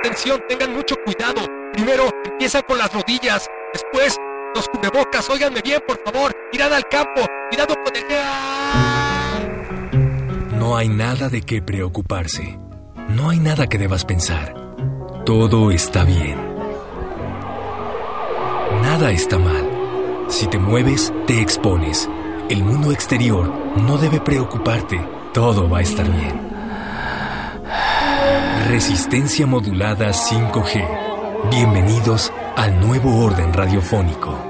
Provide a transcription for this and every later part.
Atención, tengan mucho cuidado. Primero empiezan con las rodillas, después los cubrebocas. Óiganme bien, por favor. Mirad al campo, cuidado con el... No hay nada de qué preocuparse. No hay nada que debas pensar. Todo está bien. Nada está mal. Si te mueves, te expones. El mundo exterior no debe preocuparte. Todo va a estar bien. Resistencia modulada 5G. Bienvenidos al nuevo orden radiofónico.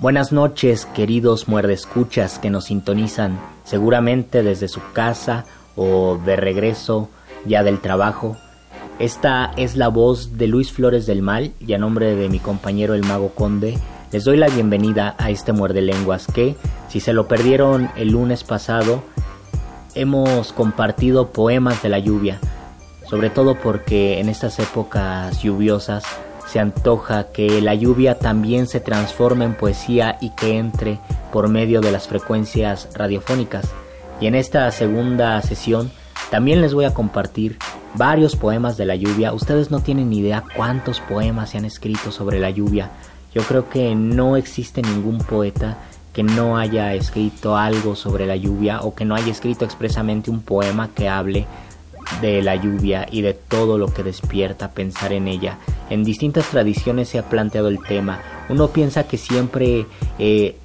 Buenas noches, queridos muerdescuchas que nos sintonizan, seguramente desde su casa o de regreso ya del trabajo. Esta es la voz de Luis Flores del Mal y a nombre de mi compañero el Mago Conde les doy la bienvenida a este Muerde Lenguas que, si se lo perdieron el lunes pasado, hemos compartido poemas de la lluvia, sobre todo porque en estas épocas lluviosas se antoja que la lluvia también se transforme en poesía y que entre por medio de las frecuencias radiofónicas. Y en esta segunda sesión también les voy a compartir varios poemas de la lluvia. Ustedes no tienen idea cuántos poemas se han escrito sobre la lluvia. Yo creo que no existe ningún poeta que no haya escrito algo sobre la lluvia o que no haya escrito expresamente un poema que hable de la lluvia y de todo lo que despierta pensar en ella. En distintas tradiciones se ha planteado el tema. Uno piensa que siempre eh,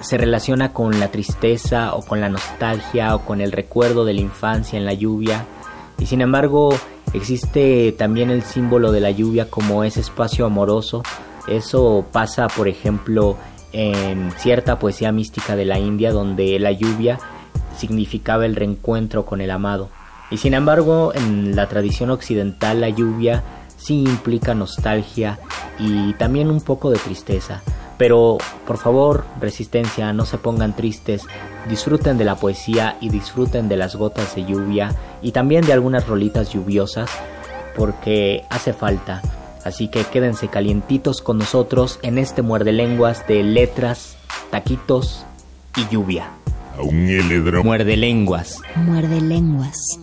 se relaciona con la tristeza o con la nostalgia o con el recuerdo de la infancia en la lluvia. Y sin embargo existe también el símbolo de la lluvia como ese espacio amoroso. Eso pasa, por ejemplo, en cierta poesía mística de la India donde la lluvia significaba el reencuentro con el amado. Y sin embargo, en la tradición occidental la lluvia sí implica nostalgia y también un poco de tristeza. Pero por favor, resistencia, no se pongan tristes, disfruten de la poesía y disfruten de las gotas de lluvia y también de algunas rolitas lluviosas porque hace falta. Así que quédense calientitos con nosotros en este muerde lenguas de letras, taquitos y lluvia. Muerde lenguas. Muerde lenguas.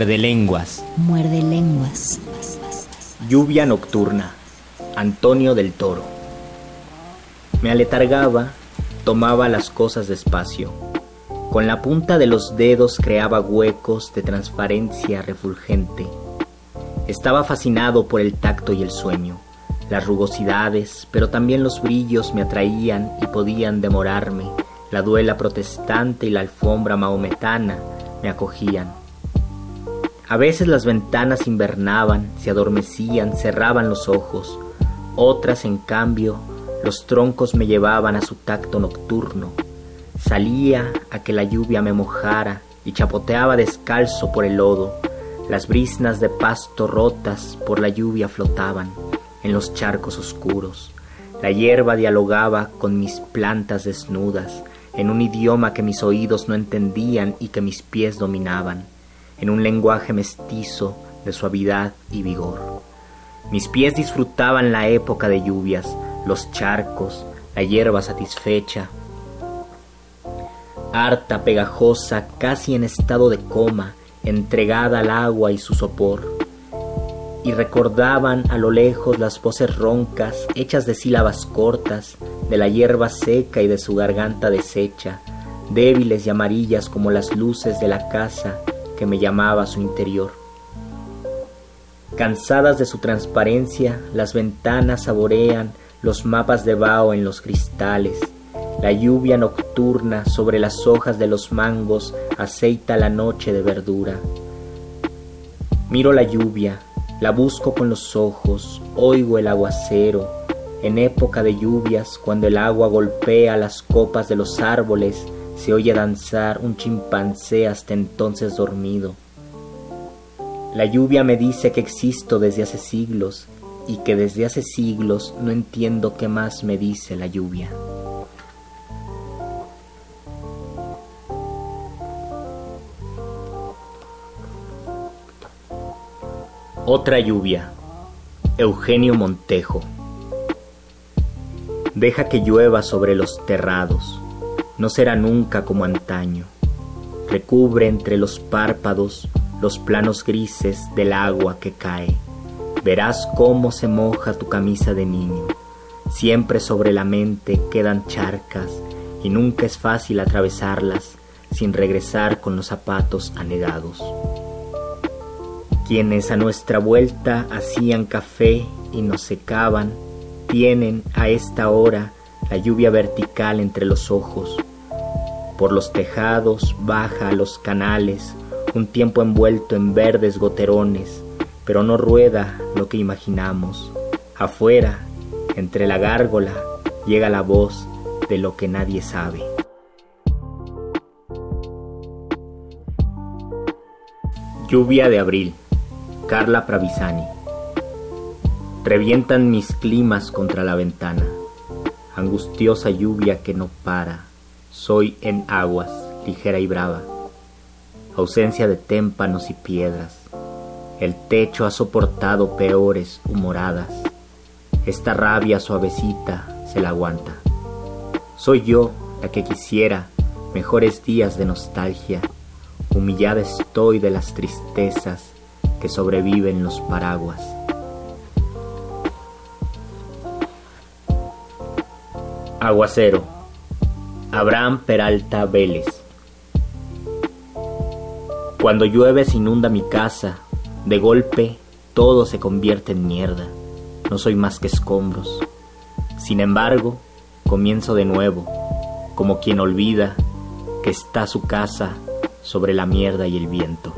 Muerde lenguas. Muerde lenguas. Lluvia nocturna. Antonio del Toro. Me aletargaba, tomaba las cosas despacio. Con la punta de los dedos creaba huecos de transparencia refulgente. Estaba fascinado por el tacto y el sueño. Las rugosidades, pero también los brillos me atraían y podían demorarme. La duela protestante y la alfombra maometana me acogían. A veces las ventanas invernaban, se adormecían, cerraban los ojos. Otras, en cambio, los troncos me llevaban a su tacto nocturno. Salía a que la lluvia me mojara y chapoteaba descalzo por el lodo. Las brisnas de pasto rotas por la lluvia flotaban en los charcos oscuros. La hierba dialogaba con mis plantas desnudas en un idioma que mis oídos no entendían y que mis pies dominaban en un lenguaje mestizo de suavidad y vigor. Mis pies disfrutaban la época de lluvias, los charcos, la hierba satisfecha, harta, pegajosa, casi en estado de coma, entregada al agua y su sopor. Y recordaban a lo lejos las voces roncas, hechas de sílabas cortas, de la hierba seca y de su garganta deshecha, débiles y amarillas como las luces de la casa que me llamaba a su interior. Cansadas de su transparencia, las ventanas saborean los mapas de Bao en los cristales. La lluvia nocturna sobre las hojas de los mangos aceita la noche de verdura. Miro la lluvia, la busco con los ojos, oigo el aguacero. En época de lluvias, cuando el agua golpea las copas de los árboles, se oye danzar un chimpancé hasta entonces dormido. La lluvia me dice que existo desde hace siglos y que desde hace siglos no entiendo qué más me dice la lluvia. Otra lluvia. Eugenio Montejo. Deja que llueva sobre los terrados. No será nunca como antaño. Recubre entre los párpados los planos grises del agua que cae. Verás cómo se moja tu camisa de niño. Siempre sobre la mente quedan charcas y nunca es fácil atravesarlas sin regresar con los zapatos anegados. Quienes a nuestra vuelta hacían café y nos secaban, tienen a esta hora la lluvia vertical entre los ojos. Por los tejados baja los canales, un tiempo envuelto en verdes goterones, pero no rueda lo que imaginamos. Afuera, entre la gárgola, llega la voz de lo que nadie sabe. Lluvia de abril. Carla Pravisani. Revientan mis climas contra la ventana. Angustiosa lluvia que no para. Soy en aguas, ligera y brava. Ausencia de témpanos y piedras. El techo ha soportado peores humoradas. Esta rabia suavecita se la aguanta. Soy yo la que quisiera mejores días de nostalgia. Humillada estoy de las tristezas que sobreviven los paraguas. Aguacero. Abraham Peralta Vélez. Cuando llueve se inunda mi casa, de golpe todo se convierte en mierda. No soy más que escombros. Sin embargo, comienzo de nuevo, como quien olvida que está su casa sobre la mierda y el viento.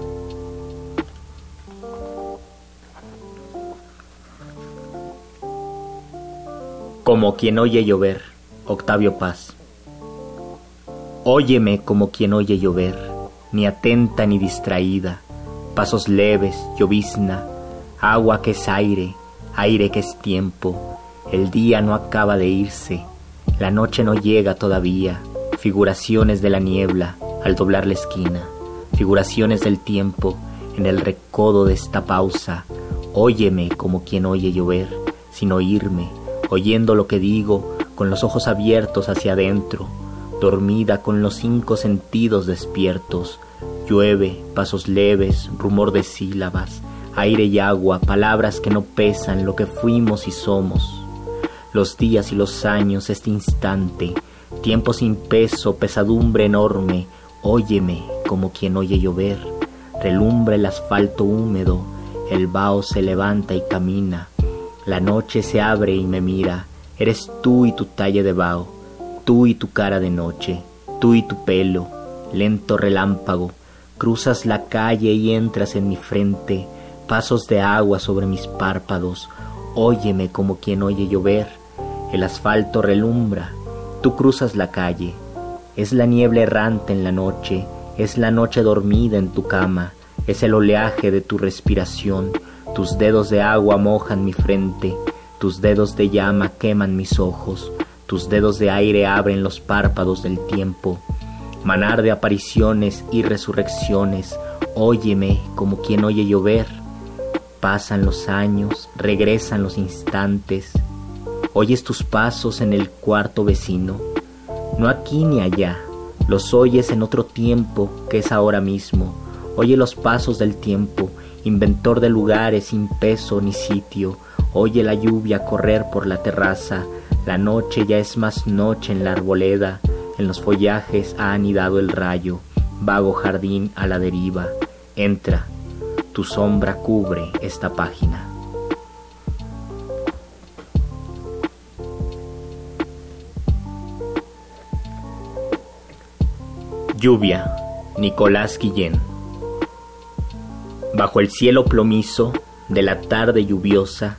Como quien oye llover, Octavio Paz. Óyeme como quien oye llover, ni atenta ni distraída, pasos leves, llovizna, agua que es aire, aire que es tiempo, el día no acaba de irse, la noche no llega todavía, figuraciones de la niebla al doblar la esquina, figuraciones del tiempo en el recodo de esta pausa, óyeme como quien oye llover, sin oírme, oyendo lo que digo con los ojos abiertos hacia adentro, dormida con los cinco sentidos despiertos. Llueve, pasos leves, rumor de sílabas, aire y agua, palabras que no pesan lo que fuimos y somos. Los días y los años, este instante, tiempo sin peso, pesadumbre enorme, óyeme como quien oye llover, relumbra el asfalto húmedo, el vaho se levanta y camina, la noche se abre y me mira, eres tú y tu talle de vaho, tú y tu cara de noche, tú y tu pelo, lento relámpago, cruzas la calle y entras en mi frente, pasos de agua sobre mis párpados, óyeme como quien oye llover, el asfalto relumbra, tú cruzas la calle, es la niebla errante en la noche, es la noche dormida en tu cama, es el oleaje de tu respiración, tus dedos de agua mojan mi frente, tus dedos de llama queman mis ojos, tus dedos de aire abren los párpados del tiempo. Manar de apariciones y resurrecciones, óyeme como quien oye llover. Pasan los años, regresan los instantes. Oyes tus pasos en el cuarto vecino, no aquí ni allá, los oyes en otro tiempo que es ahora mismo. Oye los pasos del tiempo inventor de lugares sin peso ni sitio, oye la lluvia correr por la terraza, la noche ya es más noche en la arboleda, en los follajes ha anidado el rayo, vago jardín a la deriva, entra, tu sombra cubre esta página. Lluvia, Nicolás Guillén. Bajo el cielo plomizo de la tarde lluviosa,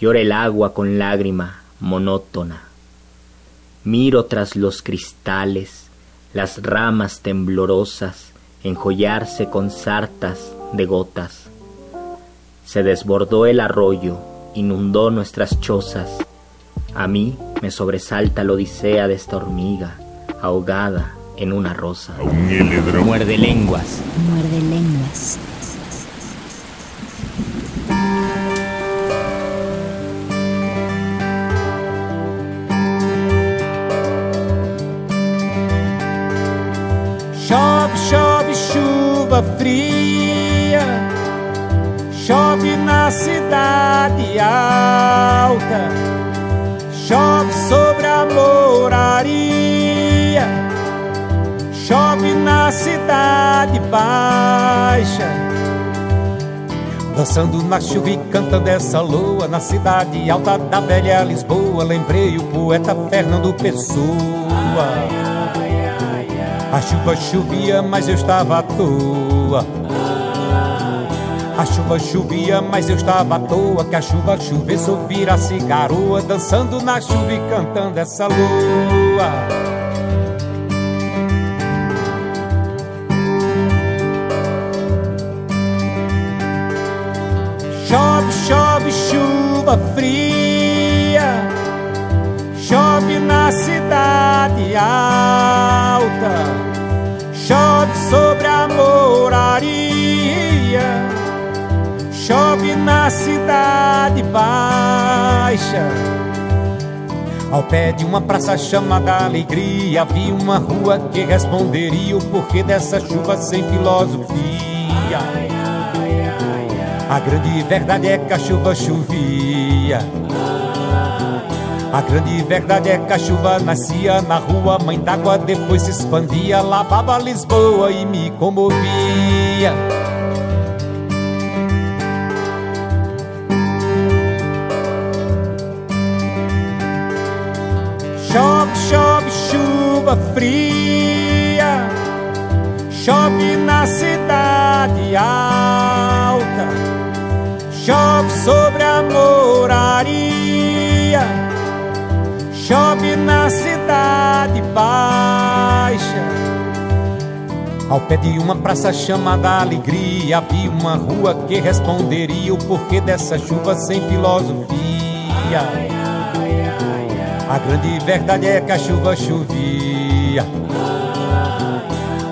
llora el agua con lágrima monótona. Miro tras los cristales las ramas temblorosas enjollarse con sartas de gotas. Se desbordó el arroyo, inundó nuestras chozas. A mí me sobresalta la odisea de esta hormiga, ahogada en una rosa. Muerde lenguas. Muerde lenguas. Fria. Chove na cidade alta. Chove sobre a moraria. Chove na cidade baixa. Dançando na chuva e cantando essa lua Na cidade alta da velha Lisboa Lembrei o poeta Fernando Pessoa a chuva chovia, mas eu estava à toa. A chuva chovia, mas eu estava à toa. Que a chuva chovesse ou virasse garoa, dançando na chuva e cantando essa lua. Chove, chove, chuva fria. Chove na cidade alta, chove sobre a moraria, chove na cidade baixa. Ao pé de uma praça chamada Alegria, havia uma rua que responderia o porquê dessa chuva sem filosofia. A grande verdade é que a chuva chovia. A grande verdade é que a chuva nascia na rua, mãe d'água depois se expandia, lavava Lisboa e me comovia. Chove, chove, chuva fria, chove na cidade alta, chove sobre a moraria. Chove na cidade baixa. Ao pé de uma praça chamada Alegria, havia uma rua que responderia o porquê dessa chuva sem filosofia. A grande verdade é que a chuva chovia.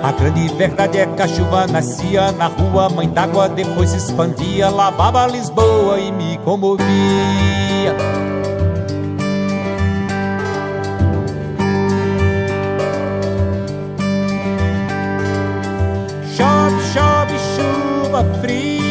A grande verdade é que a chuva nascia na rua, mãe d'água depois se expandia, lavava Lisboa e me comovia. frio.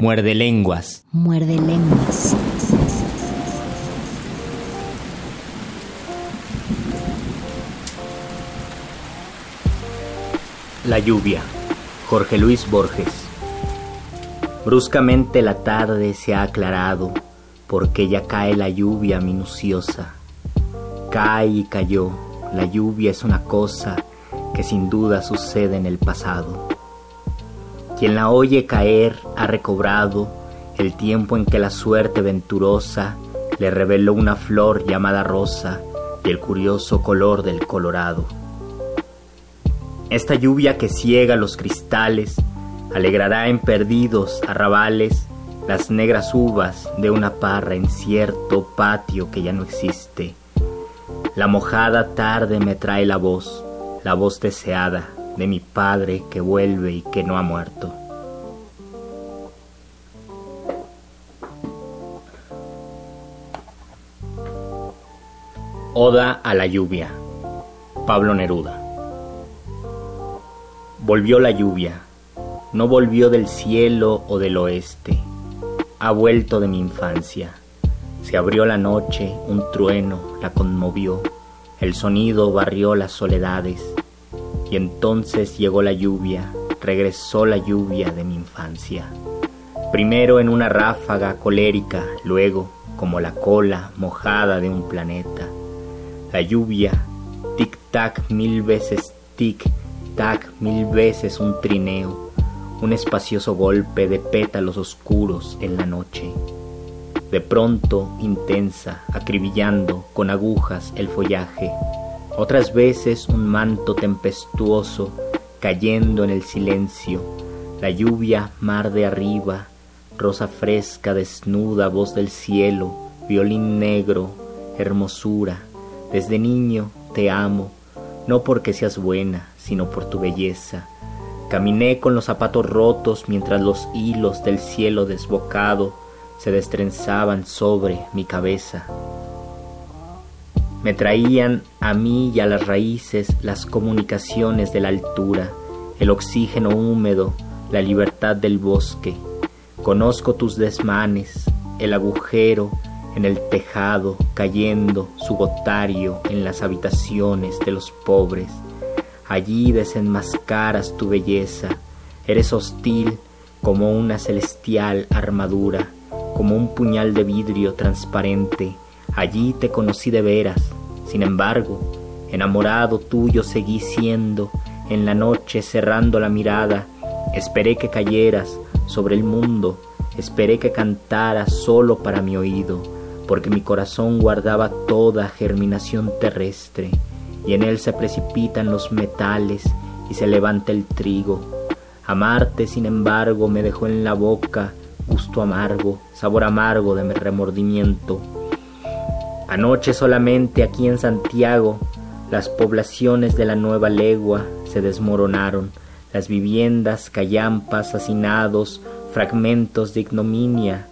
Muerde lenguas. Muerde lenguas. La lluvia. Jorge Luis Borges. Bruscamente la tarde se ha aclarado porque ya cae la lluvia minuciosa. Cae y cayó. La lluvia es una cosa que sin duda sucede en el pasado. Quien la oye caer ha recobrado el tiempo en que la suerte venturosa le reveló una flor llamada rosa y el curioso color del colorado. Esta lluvia que ciega los cristales alegrará en perdidos arrabales las negras uvas de una parra en cierto patio que ya no existe. La mojada tarde me trae la voz, la voz deseada de mi padre que vuelve y que no ha muerto. Oda a la lluvia. Pablo Neruda. Volvió la lluvia, no volvió del cielo o del oeste, ha vuelto de mi infancia. Se abrió la noche, un trueno la conmovió, el sonido barrió las soledades, y entonces llegó la lluvia, regresó la lluvia de mi infancia. Primero en una ráfaga colérica, luego como la cola mojada de un planeta. La lluvia, tic-tac mil veces tic-tac mil veces un trineo, un espacioso golpe de pétalos oscuros en la noche. De pronto intensa, acribillando con agujas el follaje. Otras veces un manto tempestuoso cayendo en el silencio. La lluvia, mar de arriba, rosa fresca, desnuda, voz del cielo, violín negro, hermosura. Desde niño te amo, no porque seas buena, sino por tu belleza. Caminé con los zapatos rotos mientras los hilos del cielo desbocado se destrenzaban sobre mi cabeza. Me traían a mí y a las raíces las comunicaciones de la altura, el oxígeno húmedo, la libertad del bosque, Conozco tus desmanes, el agujero en el tejado cayendo su gotario en las habitaciones de los pobres. Allí desenmascaras tu belleza, eres hostil como una celestial armadura, como un puñal de vidrio transparente. Allí te conocí de veras, sin embargo, enamorado tuyo seguí siendo, en la noche cerrando la mirada, esperé que cayeras, sobre el mundo, esperé que cantara solo para mi oído, porque mi corazón guardaba toda germinación terrestre, y en él se precipitan los metales y se levanta el trigo. Amarte, sin embargo, me dejó en la boca gusto amargo, sabor amargo de mi remordimiento. Anoche solamente aquí en Santiago las poblaciones de la nueva legua se desmoronaron, las viviendas, callampas, hacinados, fragmentos de ignominia,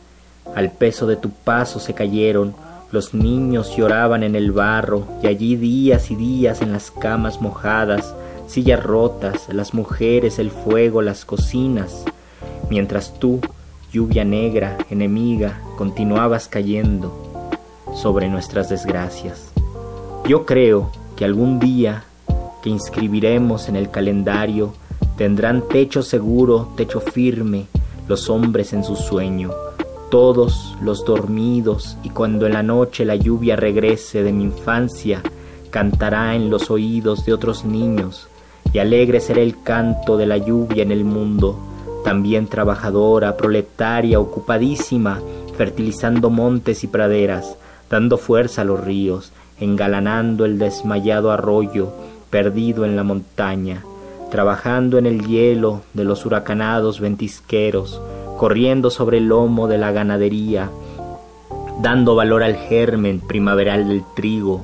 al peso de tu paso se cayeron, los niños lloraban en el barro, y allí días y días en las camas mojadas, sillas rotas, las mujeres, el fuego, las cocinas, mientras tú, lluvia negra, enemiga, continuabas cayendo sobre nuestras desgracias. Yo creo que algún día que inscribiremos en el calendario Tendrán techo seguro, techo firme, los hombres en su sueño, todos los dormidos, y cuando en la noche la lluvia regrese de mi infancia, cantará en los oídos de otros niños, y alegre será el canto de la lluvia en el mundo, también trabajadora, proletaria, ocupadísima, fertilizando montes y praderas, dando fuerza a los ríos, engalanando el desmayado arroyo, perdido en la montaña, trabajando en el hielo de los huracanados ventisqueros, corriendo sobre el lomo de la ganadería, dando valor al germen primaveral del trigo,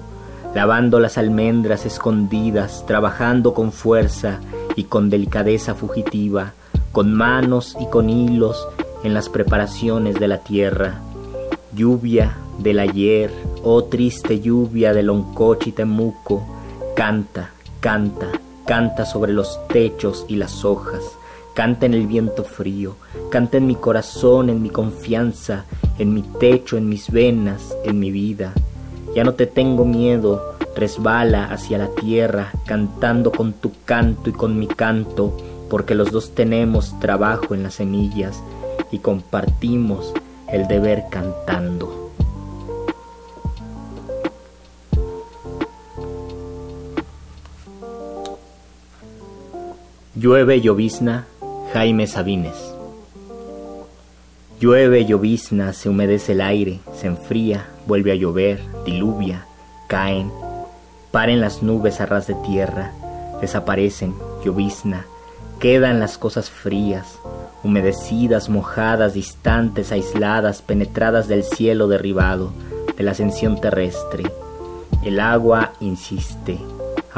lavando las almendras escondidas, trabajando con fuerza y con delicadeza fugitiva, con manos y con hilos en las preparaciones de la tierra. Lluvia del ayer, oh triste lluvia del Oncochi Temuco, canta, canta, canta sobre los techos y las hojas, canta en el viento frío, canta en mi corazón, en mi confianza, en mi techo, en mis venas, en mi vida. Ya no te tengo miedo, resbala hacia la tierra, cantando con tu canto y con mi canto, porque los dos tenemos trabajo en las semillas y compartimos el deber cantando. Llueve llovizna, Jaime Sabines. Llueve llovizna, se humedece el aire, se enfría, vuelve a llover, diluvia, caen, paren las nubes a ras de tierra, desaparecen, llovizna, quedan las cosas frías, humedecidas, mojadas, distantes, aisladas, penetradas del cielo derribado, de la ascensión terrestre. El agua insiste,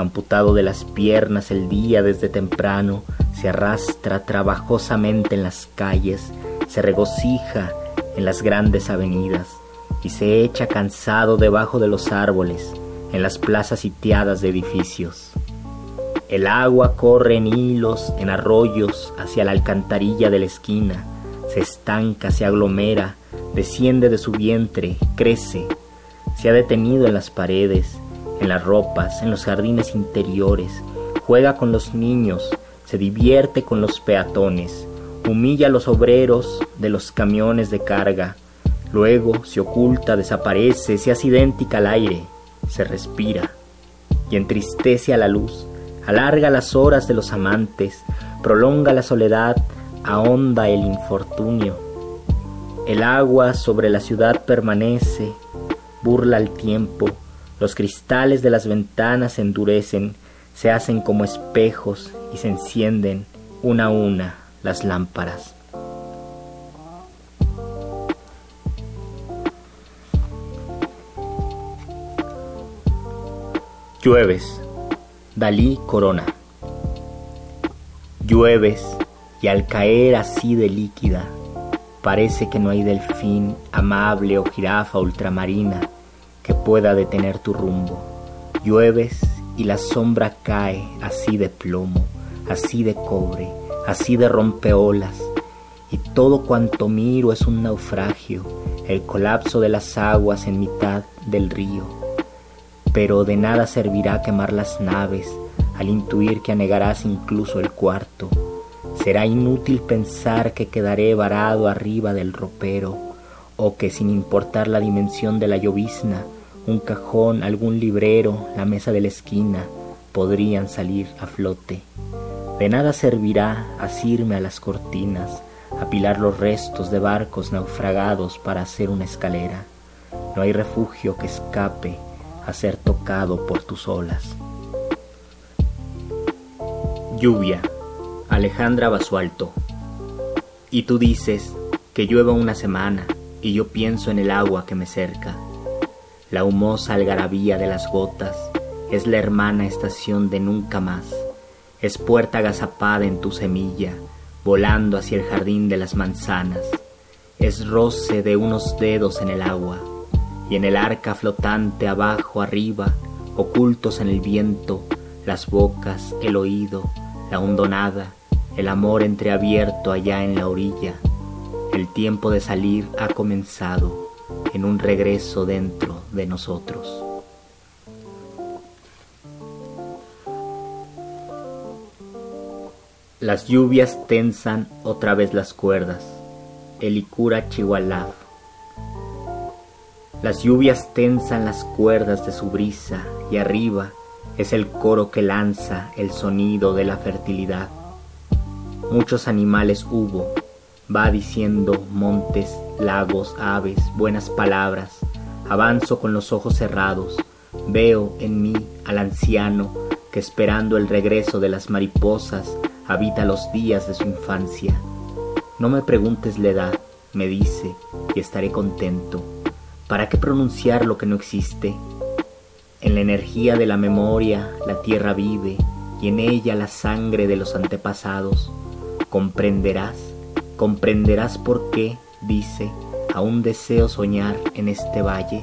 amputado de las piernas el día desde temprano, se arrastra trabajosamente en las calles, se regocija en las grandes avenidas y se echa cansado debajo de los árboles, en las plazas sitiadas de edificios. El agua corre en hilos, en arroyos, hacia la alcantarilla de la esquina, se estanca, se aglomera, desciende de su vientre, crece, se ha detenido en las paredes, en las ropas, en los jardines interiores, juega con los niños, se divierte con los peatones, humilla a los obreros de los camiones de carga, luego se oculta, desaparece, se hace idéntica al aire, se respira y entristece a la luz, alarga las horas de los amantes, prolonga la soledad, ahonda el infortunio. El agua sobre la ciudad permanece, burla el tiempo, los cristales de las ventanas se endurecen, se hacen como espejos y se encienden una a una las lámparas. Llueves, Dalí Corona. Llueves y al caer así de líquida, parece que no hay delfín amable o jirafa ultramarina que pueda detener tu rumbo. Llueves y la sombra cae así de plomo, así de cobre, así de rompeolas, y todo cuanto miro es un naufragio, el colapso de las aguas en mitad del río. Pero de nada servirá quemar las naves al intuir que anegarás incluso el cuarto. Será inútil pensar que quedaré varado arriba del ropero, o que sin importar la dimensión de la llovizna, un cajón, algún librero, la mesa de la esquina, podrían salir a flote. De nada servirá asirme a las cortinas, apilar los restos de barcos naufragados para hacer una escalera. No hay refugio que escape a ser tocado por tus olas. Lluvia, Alejandra Basualto. Y tú dices que llueva una semana y yo pienso en el agua que me cerca la humosa algarabía de las gotas es la hermana estación de nunca más. Es puerta agazapada en tu semilla, volando hacia el jardín de las manzanas. Es roce de unos dedos en el agua, y en el arca flotante abajo, arriba, ocultos en el viento, las bocas, el oído, la hondonada, el amor entreabierto allá en la orilla. El tiempo de salir ha comenzado en un regreso dentro de nosotros. Las lluvias tensan otra vez las cuerdas. Elicura Chihualaf. Las lluvias tensan las cuerdas de su brisa y arriba es el coro que lanza el sonido de la fertilidad. Muchos animales hubo, va diciendo montes, lagos, aves, buenas palabras. Avanzo con los ojos cerrados, veo en mí al anciano que esperando el regreso de las mariposas habita los días de su infancia. No me preguntes la edad, me dice, y estaré contento. ¿Para qué pronunciar lo que no existe? En la energía de la memoria la tierra vive y en ella la sangre de los antepasados. Comprenderás comprenderás por qué, dice, aún deseo soñar en este valle.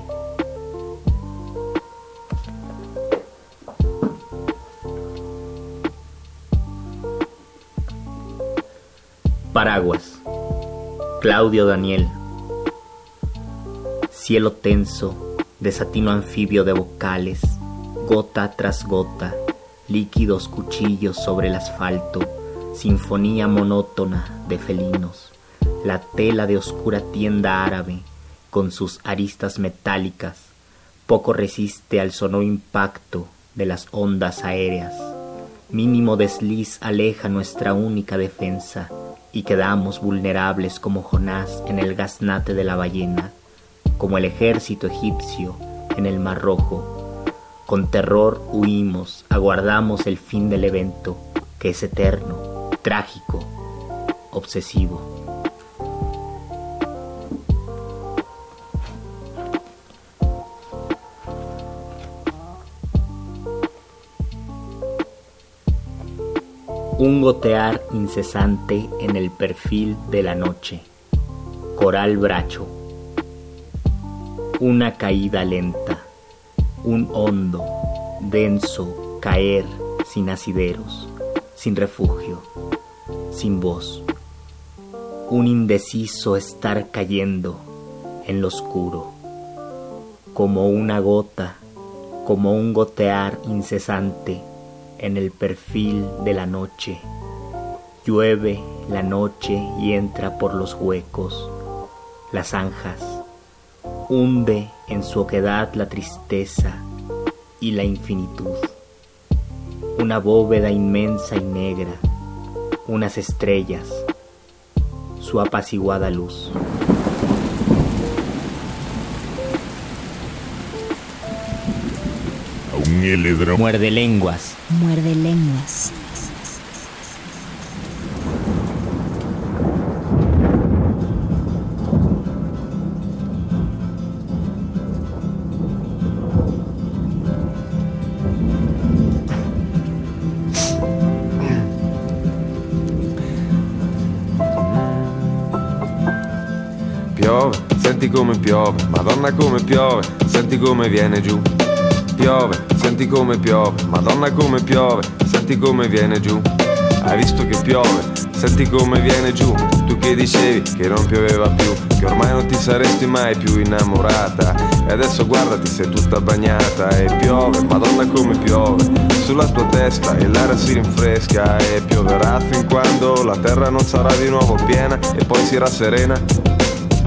Paraguas. Claudio Daniel. Cielo tenso, desatino anfibio de vocales, gota tras gota, líquidos cuchillos sobre el asfalto sinfonía monótona de felinos, la tela de oscura tienda árabe, con sus aristas metálicas, poco resiste al sonoro impacto de las ondas aéreas. Mínimo desliz aleja nuestra única defensa y quedamos vulnerables como Jonás en el gaznate de la ballena, como el ejército egipcio en el Mar Rojo. Con terror huimos, aguardamos el fin del evento, que es eterno, trágico, obsesivo. Un gotear incesante en el perfil de la noche. Coral bracho. Una caída lenta. Un hondo, denso caer sin asideros, sin refugio sin voz. Un indeciso estar cayendo, en lo oscuro, como una gota, como un gotear incesante en el perfil de la noche. Llueve la noche y entra por los huecos, las zanjas, hunde en su oquedad la tristeza y la infinitud. Una bóveda inmensa y negra, unas estrellas, su apaciguada luz. Muerde lenguas. Muerde lenguas. Come piove, madonna come piove, senti come viene giù. Piove, senti come piove, madonna come piove, senti come viene giù. Hai visto che piove, senti come viene giù. Tu che dicevi che non pioveva più, che ormai non ti saresti mai più innamorata. E adesso guardati, sei tutta bagnata e piove, madonna come piove. Sulla tua testa e l'aria si rinfresca e pioverà fin quando la terra non sarà di nuovo piena e poi si rasserena.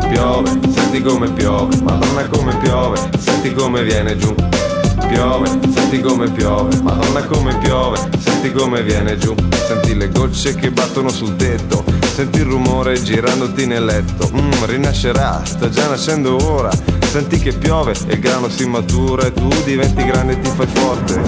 Piove, senti come piove, madonna come piove, senti come viene giù. Piove, senti come piove, madonna come piove, senti come viene giù. Senti le gocce che battono sul tetto, senti il rumore girandoti nel letto. Mmm, rinascerà, sta già nascendo ora. Senti che piove e il grano si matura e tu diventi grande e ti fai forte.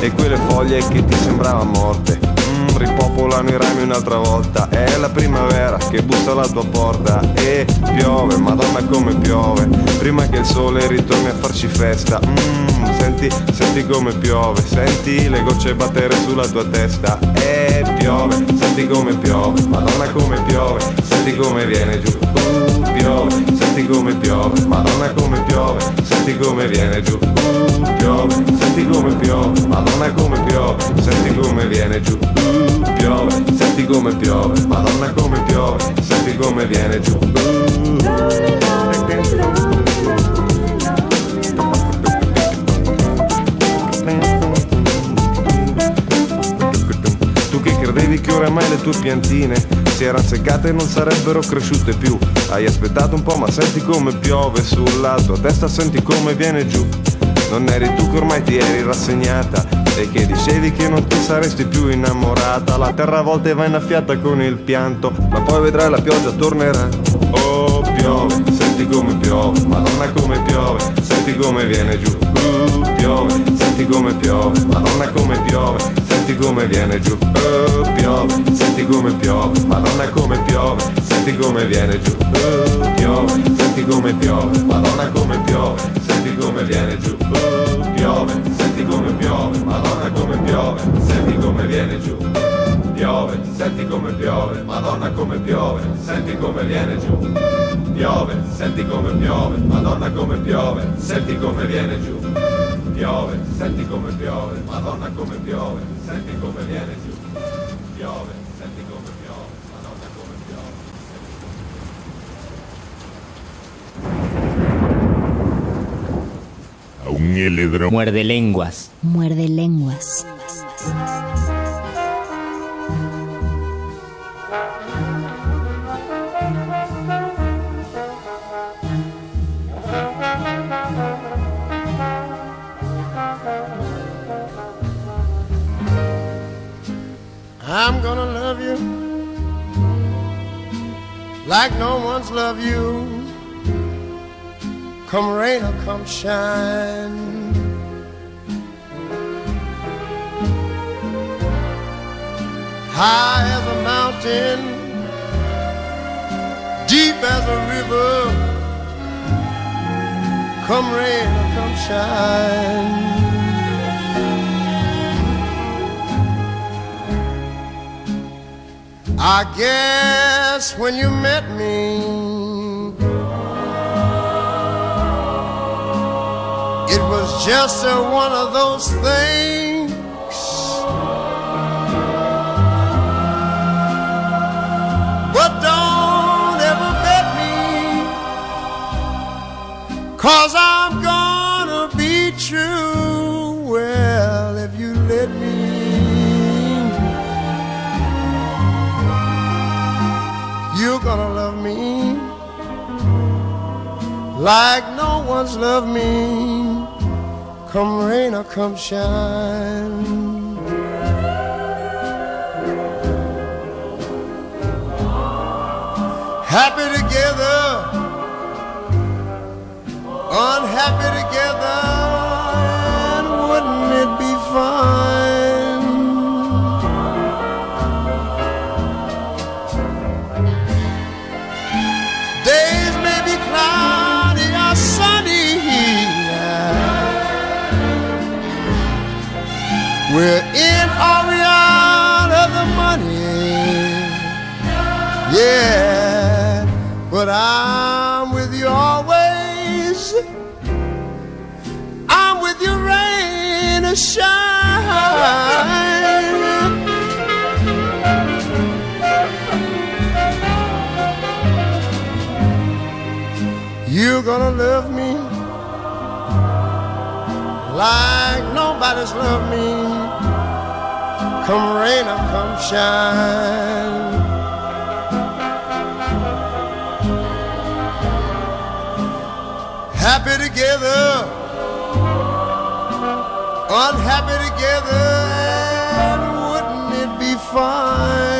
E quelle foglie che ti sembravano morte mm, ripopolano i rami un'altra volta. È la primavera che bussa alla tua porta e piove, madonna come piove. Prima che il sole ritorni a farci festa. Mm, senti, senti come piove, senti le gocce battere sulla tua testa. E piove, senti come piove, madonna come piove, senti come viene giù. Uh, piove, senti come piove, madonna come piove, senti come viene giù. Uh, piove, senti come piove, madonna come piove, senti come viene giù. Uh, piove, senti come piove, madonna come piove, senti come viene giù. Tu credevi che oramai le tue piantine si erano seccate e non sarebbero cresciute più. Hai aspettato un po', ma senti come piove sulla tua testa, senti come viene giù. Non eri tu che ormai ti eri rassegnata e che dicevi che non ti saresti più innamorata. La terra a volte va innaffiata con il pianto, ma poi vedrai la pioggia tornerà. Oh, piove, senti come piove, madonna come piove, senti come viene giù. Uh, piove, senti come piove, madonna come piove, senti come viene giù. Oh, piove, senti come piove, madonna come piove, senti come viene giù. Oh, piove, senti come piove, madonna come piove, senti come viene giù. Oh, piove, senti come piove, madonna come piove, senti come viene giù. Piove, senti come piove, madonna come piove, senti come viene giù. Piove, senti come piove, madonna come piove, senti come viene giù. Piove, senti come piove, madonna come piove, senti come viene giù. Piove, senti come piove, madonna come piove. Muerde lenguas. Muerde lenguas. I'm gonna love you like no one's loved you. Come rain or come shine. High as a mountain, deep as a river. Come rain or come shine. I guess when you met me, it was just a, one of those things. But don't ever bet me, cause I'm gonna be true. me like no one's loved me. Come rain or come shine. Happy together, unhappy together, and wouldn't it be fine? We're in or we out of the money. Yeah, but I'm with you always. I'm with you, rain or shine. You're gonna love me like nobody's loved me. Come rain or come shine. Happy together, unhappy together, and wouldn't it be fine?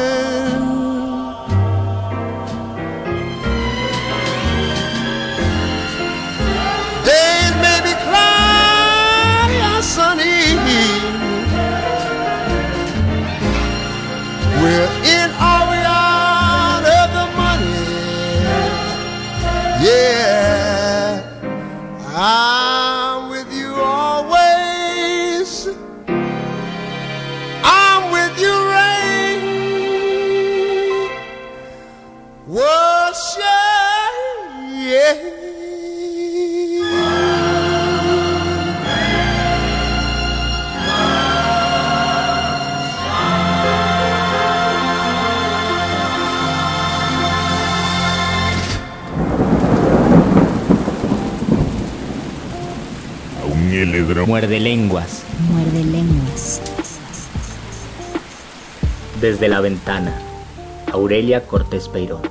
Muerde lenguas. Muerde lenguas. Desde la ventana. Aurelia Cortés Peirón.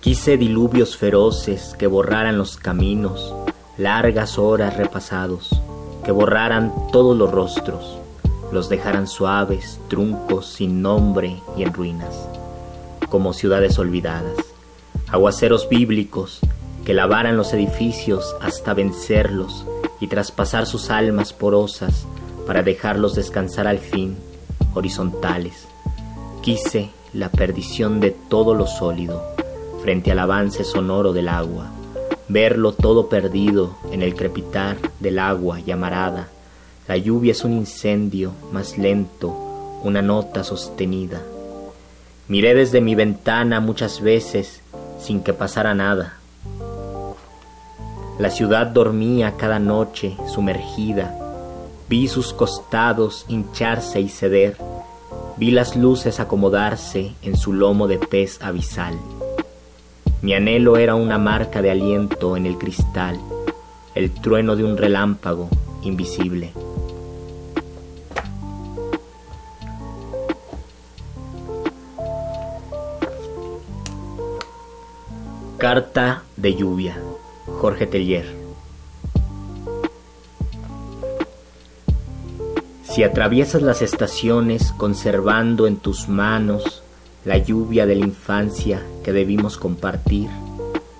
Quise diluvios feroces que borraran los caminos, largas horas repasados, que borraran todos los rostros, los dejaran suaves, truncos, sin nombre y en ruinas, como ciudades olvidadas, aguaceros bíblicos que lavaran los edificios hasta vencerlos y traspasar sus almas porosas para dejarlos descansar al fin, horizontales. Quise la perdición de todo lo sólido frente al avance sonoro del agua, verlo todo perdido en el crepitar del agua llamarada. La lluvia es un incendio más lento, una nota sostenida. Miré desde mi ventana muchas veces sin que pasara nada. La ciudad dormía cada noche sumergida. Vi sus costados hincharse y ceder. Vi las luces acomodarse en su lomo de pez abisal. Mi anhelo era una marca de aliento en el cristal, el trueno de un relámpago invisible. Carta de lluvia. Jorge Tellier. Si atraviesas las estaciones conservando en tus manos la lluvia de la infancia que debimos compartir,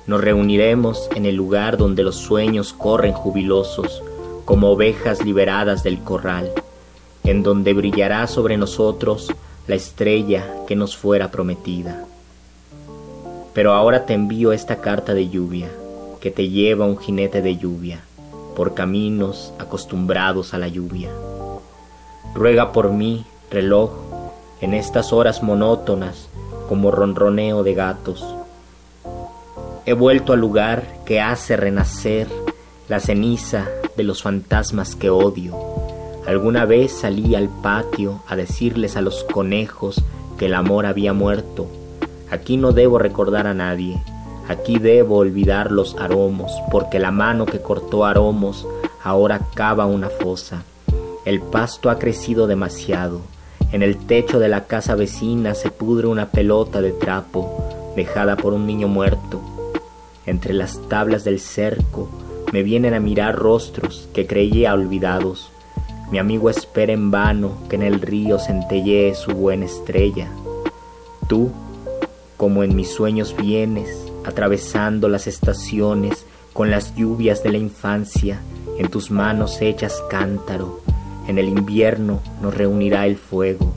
nos reuniremos en el lugar donde los sueños corren jubilosos como ovejas liberadas del corral, en donde brillará sobre nosotros la estrella que nos fuera prometida. Pero ahora te envío esta carta de lluvia que te lleva un jinete de lluvia por caminos acostumbrados a la lluvia. Ruega por mí, reloj, en estas horas monótonas como ronroneo de gatos. He vuelto al lugar que hace renacer la ceniza de los fantasmas que odio. Alguna vez salí al patio a decirles a los conejos que el amor había muerto. Aquí no debo recordar a nadie, aquí debo olvidar los aromos, porque la mano que cortó aromos ahora cava una fosa. El pasto ha crecido demasiado. En el techo de la casa vecina se pudre una pelota de trapo dejada por un niño muerto. entre las tablas del cerco, me vienen a mirar rostros que creía olvidados. Mi amigo espera en vano que en el río centellee su buena estrella. Tú, como en mis sueños vienes, atravesando las estaciones con las lluvias de la infancia, en tus manos hechas cántaro, en el invierno nos reunirá el fuego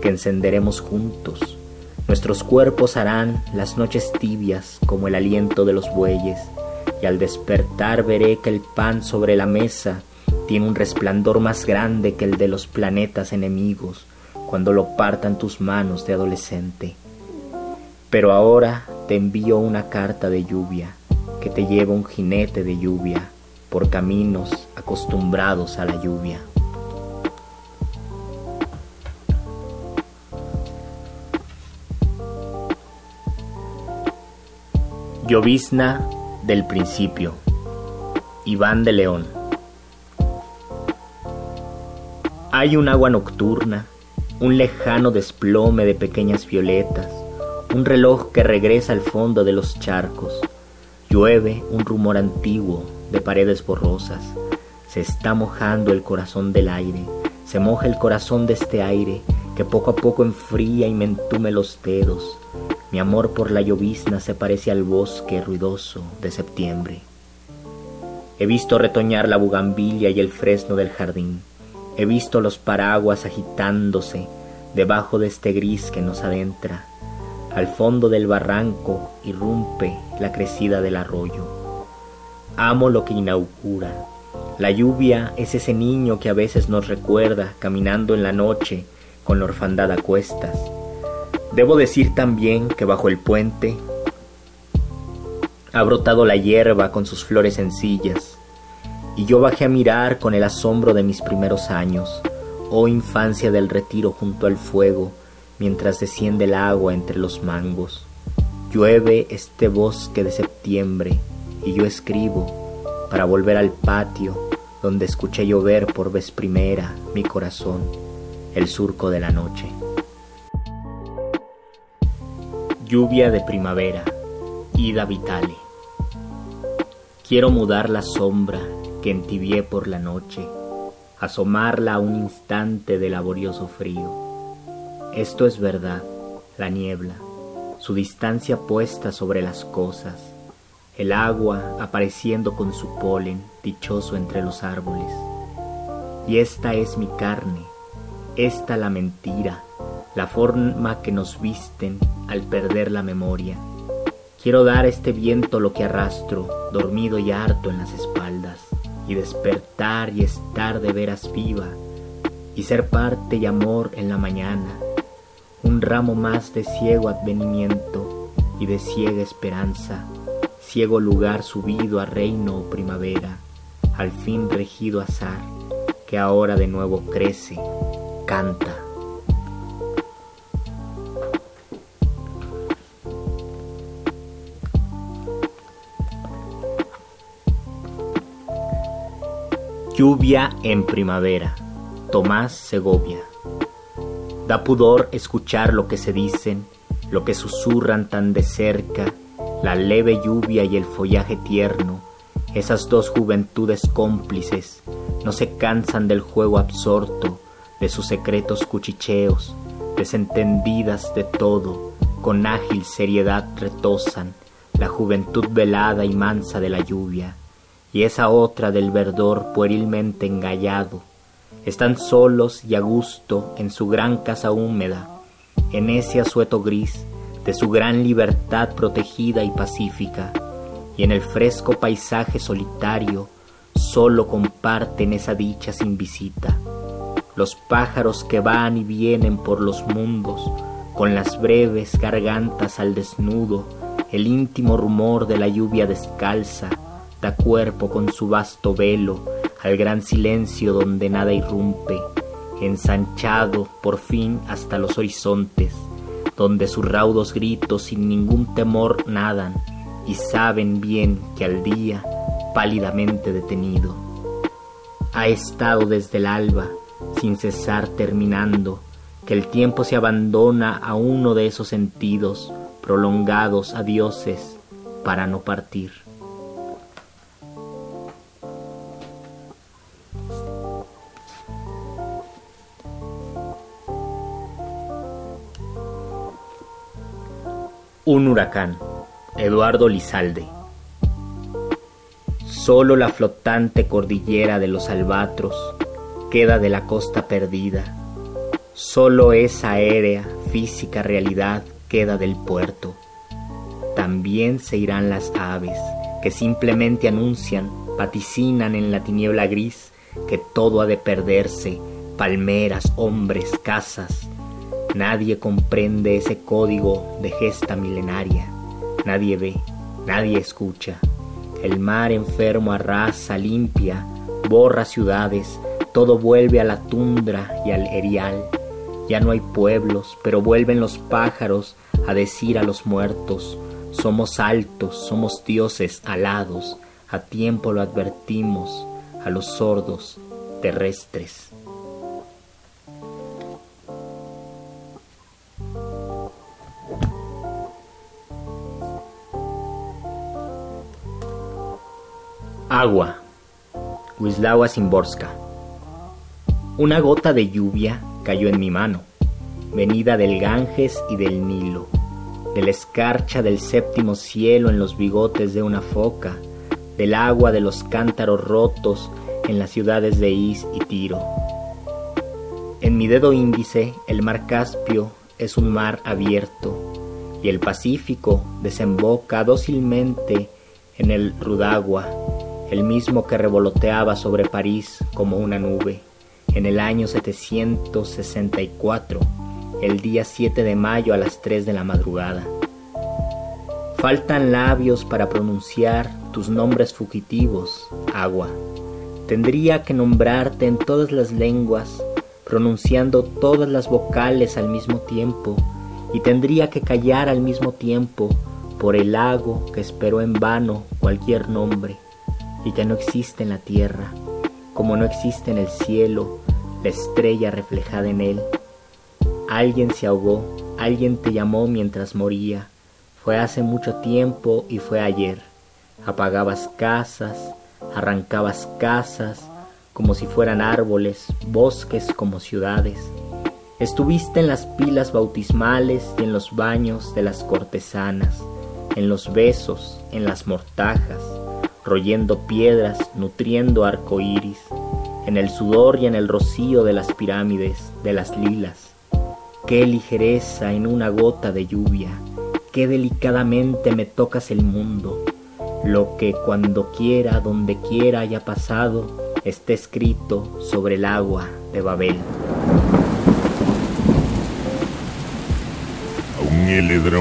que encenderemos juntos. Nuestros cuerpos harán las noches tibias como el aliento de los bueyes, y al despertar veré que el pan sobre la mesa tiene un resplandor más grande que el de los planetas enemigos cuando lo partan tus manos de adolescente. Pero ahora te envío una carta de lluvia que te lleva un jinete de lluvia por caminos acostumbrados a la lluvia. Llovizna del principio. Iván de León. Hay un agua nocturna, un lejano desplome de pequeñas violetas, un reloj que regresa al fondo de los charcos. Llueve un rumor antiguo de paredes borrosas. Se está mojando el corazón del aire, se moja el corazón de este aire que poco a poco enfría y me entume los dedos. Mi amor por la llovizna se parece al bosque ruidoso de septiembre. He visto retoñar la bugambilia y el fresno del jardín. He visto los paraguas agitándose debajo de este gris que nos adentra. Al fondo del barranco irrumpe la crecida del arroyo. Amo lo que inaugura. La lluvia es ese niño que a veces nos recuerda caminando en la noche con la orfandad a cuestas Debo decir también que bajo el puente ha brotado la hierba con sus flores sencillas, y yo bajé a mirar con el asombro de mis primeros años, oh infancia del retiro junto al fuego, mientras desciende el agua entre los mangos. Llueve este bosque de septiembre, y yo escribo para volver al patio donde escuché llover por vez primera mi corazón, el surco de la noche. Lluvia de primavera, Ida Vitale. Quiero mudar la sombra que entibié por la noche, asomarla a un instante de laborioso frío. Esto es verdad, la niebla, su distancia puesta sobre las cosas, el agua apareciendo con su polen dichoso entre los árboles. Y esta es mi carne, esta la mentira, la forma que nos visten al perder la memoria. Quiero dar a este viento lo que arrastro, dormido y harto en las espaldas, y despertar y estar de veras viva, y ser parte y amor en la mañana, un ramo más de ciego advenimiento y de ciega esperanza, ciego lugar subido a reino o primavera, al fin regido azar, que ahora de nuevo crece, canta. Lluvia en primavera. Tomás Segovia. Da pudor escuchar lo que se dicen, lo que susurran tan de cerca, la leve lluvia y el follaje tierno, esas dos juventudes cómplices, no se cansan del juego absorto, de sus secretos cuchicheos, desentendidas de todo, con ágil seriedad retosan, la juventud velada y mansa de la lluvia, y esa otra del verdor puerilmente engallado. Están solos y a gusto en su gran casa húmeda, en ese asueto gris de su gran libertad protegida y pacífica, y en el fresco paisaje solitario solo comparten esa dicha sin visita. Los pájaros que van y vienen por los mundos, con las breves gargantas al desnudo, el íntimo rumor de la lluvia descalza, cuerpo con su vasto velo al gran silencio donde nada irrumpe, ensanchado por fin hasta los horizontes, donde sus raudos gritos sin ningún temor nadan y saben bien que al día, pálidamente detenido, ha estado desde el alba, sin cesar terminando, que el tiempo se abandona a uno de esos sentidos prolongados a dioses para no partir. Un huracán. Eduardo Lizalde. Solo la flotante cordillera de los albatros queda de la costa perdida. Solo esa aérea, física realidad queda del puerto. También se irán las aves, que simplemente anuncian, vaticinan en la tiniebla gris que todo ha de perderse, palmeras, hombres, casas, Nadie comprende ese código de gesta milenaria. Nadie ve, nadie escucha. El mar enfermo arrasa, limpia, borra ciudades, todo vuelve a la tundra y al erial. Ya no hay pueblos, pero vuelven los pájaros a decir a los muertos, somos altos, somos dioses alados, a tiempo lo advertimos a los sordos terrestres. Agua. Wisława Simborska. Una gota de lluvia cayó en mi mano, venida del Ganges y del Nilo, de la escarcha del séptimo cielo en los bigotes de una foca, del agua de los cántaros rotos en las ciudades de Is y Tiro. En mi dedo índice, el mar Caspio es un mar abierto, y el Pacífico desemboca dócilmente en el Rudagua el mismo que revoloteaba sobre París como una nube, en el año 764, el día 7 de mayo a las 3 de la madrugada. Faltan labios para pronunciar tus nombres fugitivos, agua. Tendría que nombrarte en todas las lenguas, pronunciando todas las vocales al mismo tiempo, y tendría que callar al mismo tiempo por el lago que esperó en vano cualquier nombre y ya no existe en la tierra, como no existe en el cielo la estrella reflejada en él. Alguien se ahogó, alguien te llamó mientras moría, fue hace mucho tiempo y fue ayer. Apagabas casas, arrancabas casas, como si fueran árboles, bosques como ciudades. Estuviste en las pilas bautismales y en los baños de las cortesanas, en los besos, en las mortajas, royendo piedras, nutriendo arcoíris, en el sudor y en el rocío de las pirámides, de las lilas. Qué ligereza en una gota de lluvia, qué delicadamente me tocas el mundo. Lo que cuando quiera, donde quiera haya pasado, está escrito sobre el agua de Babel.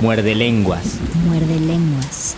Muerde lenguas. Muerde lenguas.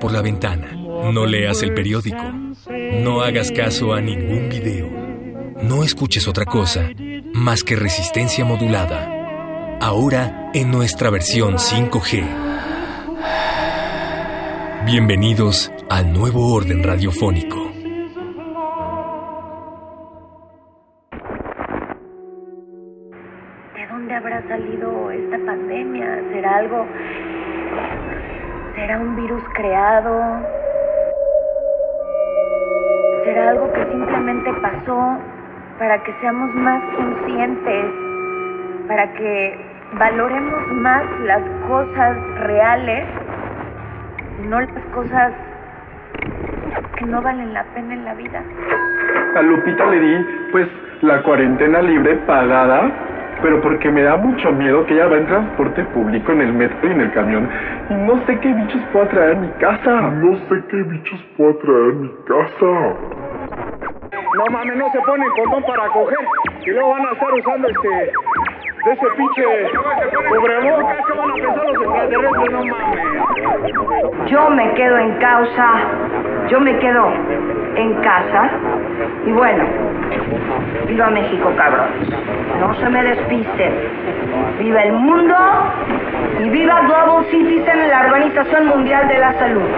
Por la ventana. No leas el periódico. No hagas caso a ningún video. No escuches otra cosa más que resistencia modulada. Ahora en nuestra versión 5G. Bienvenidos al nuevo orden radiofónico. Un virus creado? ¿Será algo que simplemente pasó para que seamos más conscientes? Para que valoremos más las cosas reales y no las cosas que no valen la pena en la vida. A Lupita le di, pues, la cuarentena libre pagada, pero porque me da mucho miedo que ella va en transporte público, en el metro y en el camión. Y no sé qué bichos puedo traer a mi casa. No sé qué bichos puedo traer a mi casa. No mames, no se ponen condón para coger. Y luego van a estar usando este. De ese pinche cubrebocas que van a pensar los extraterrestres, no mames. Yo me quedo en causa, yo me quedo en casa. Y bueno, viva México, cabrón. No se me despisten. Viva el mundo y viva Global Citizen, la Organización Mundial de la Salud.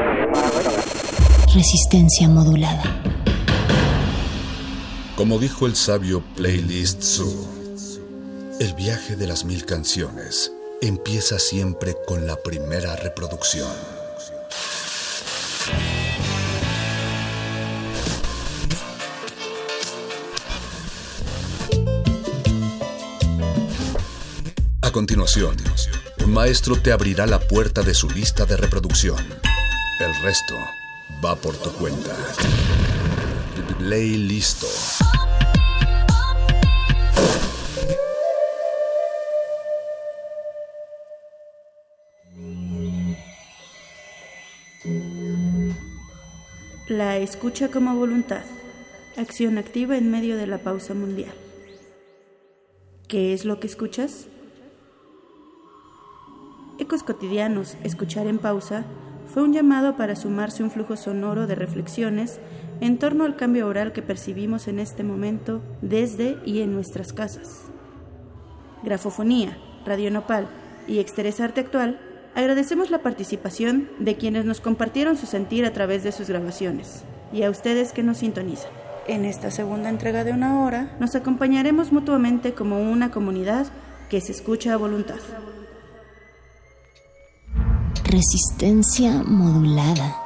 Resistencia modulada. Como dijo el sabio Playlist Zoo, el viaje de las mil canciones empieza siempre con la primera reproducción. A continuación, un maestro te abrirá la puerta de su lista de reproducción. El resto va por tu cuenta. Ley listo. La escucha como voluntad. Acción activa en medio de la pausa mundial. ¿Qué es lo que escuchas? Ecos cotidianos, escuchar en pausa, fue un llamado para sumarse un flujo sonoro de reflexiones en torno al cambio oral que percibimos en este momento desde y en nuestras casas. Grafofonía, Radio Nopal y Exterés Arte Actual agradecemos la participación de quienes nos compartieron su sentir a través de sus grabaciones y a ustedes que nos sintonizan. En esta segunda entrega de una hora nos acompañaremos mutuamente como una comunidad que se escucha a voluntad. Resistencia modulada.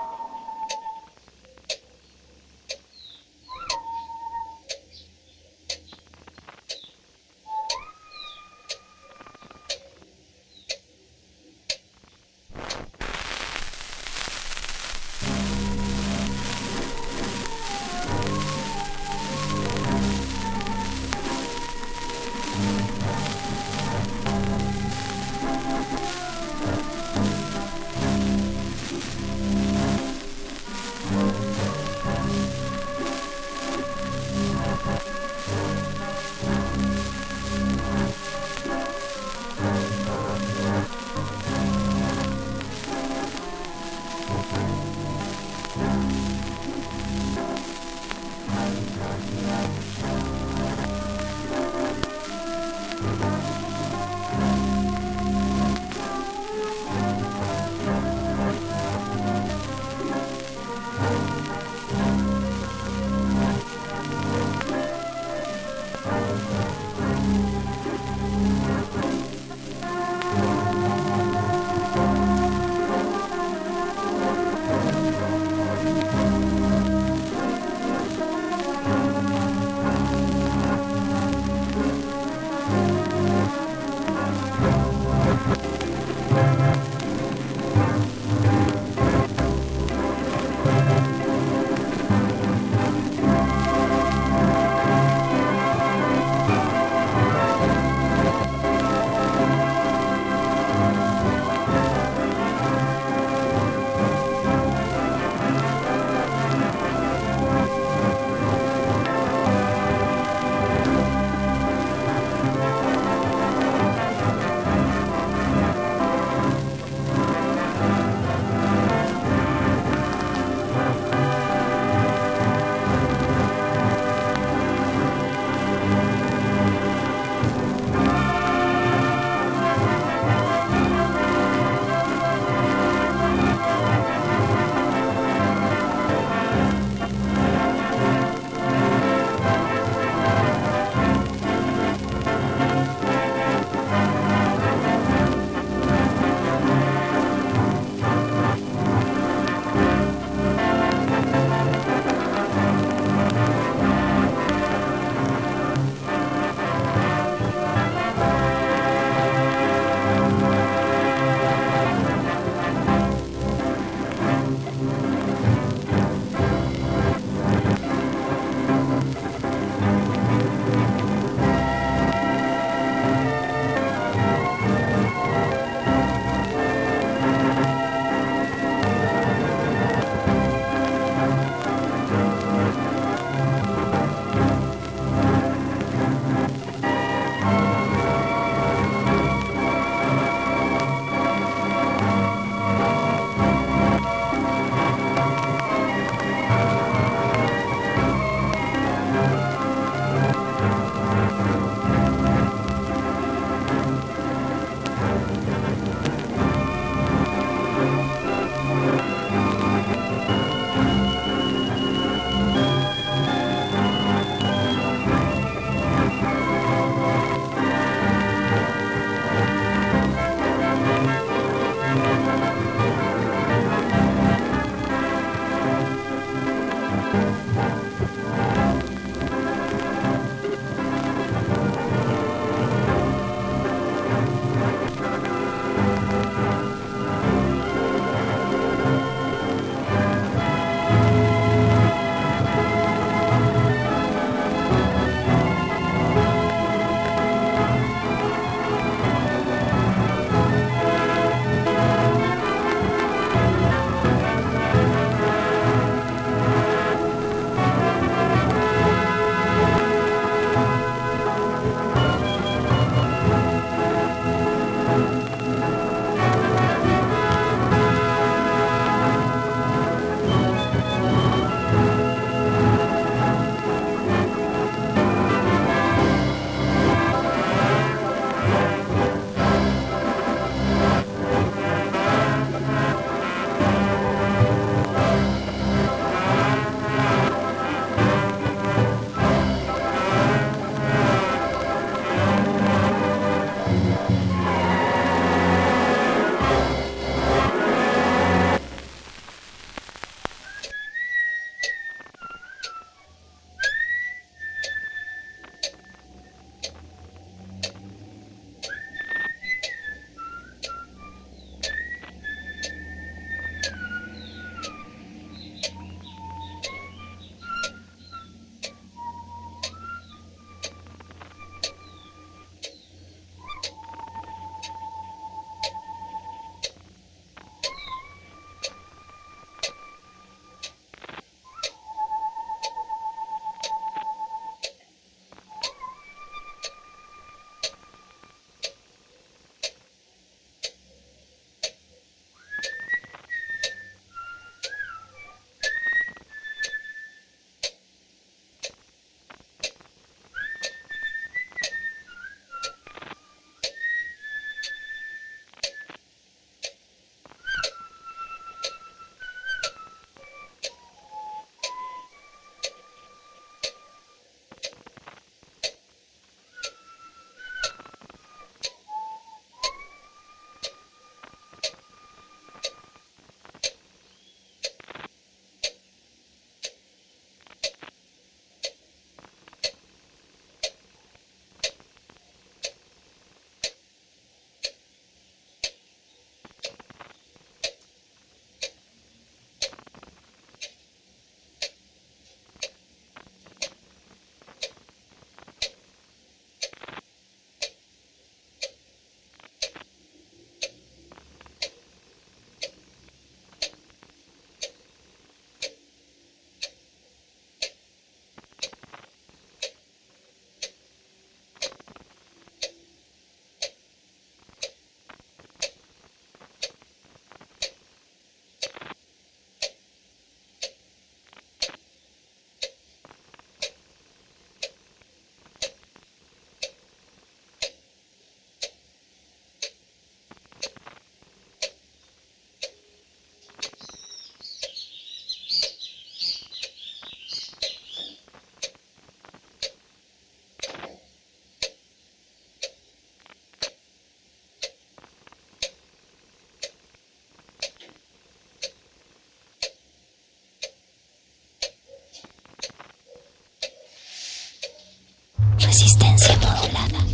Resistencia modulada.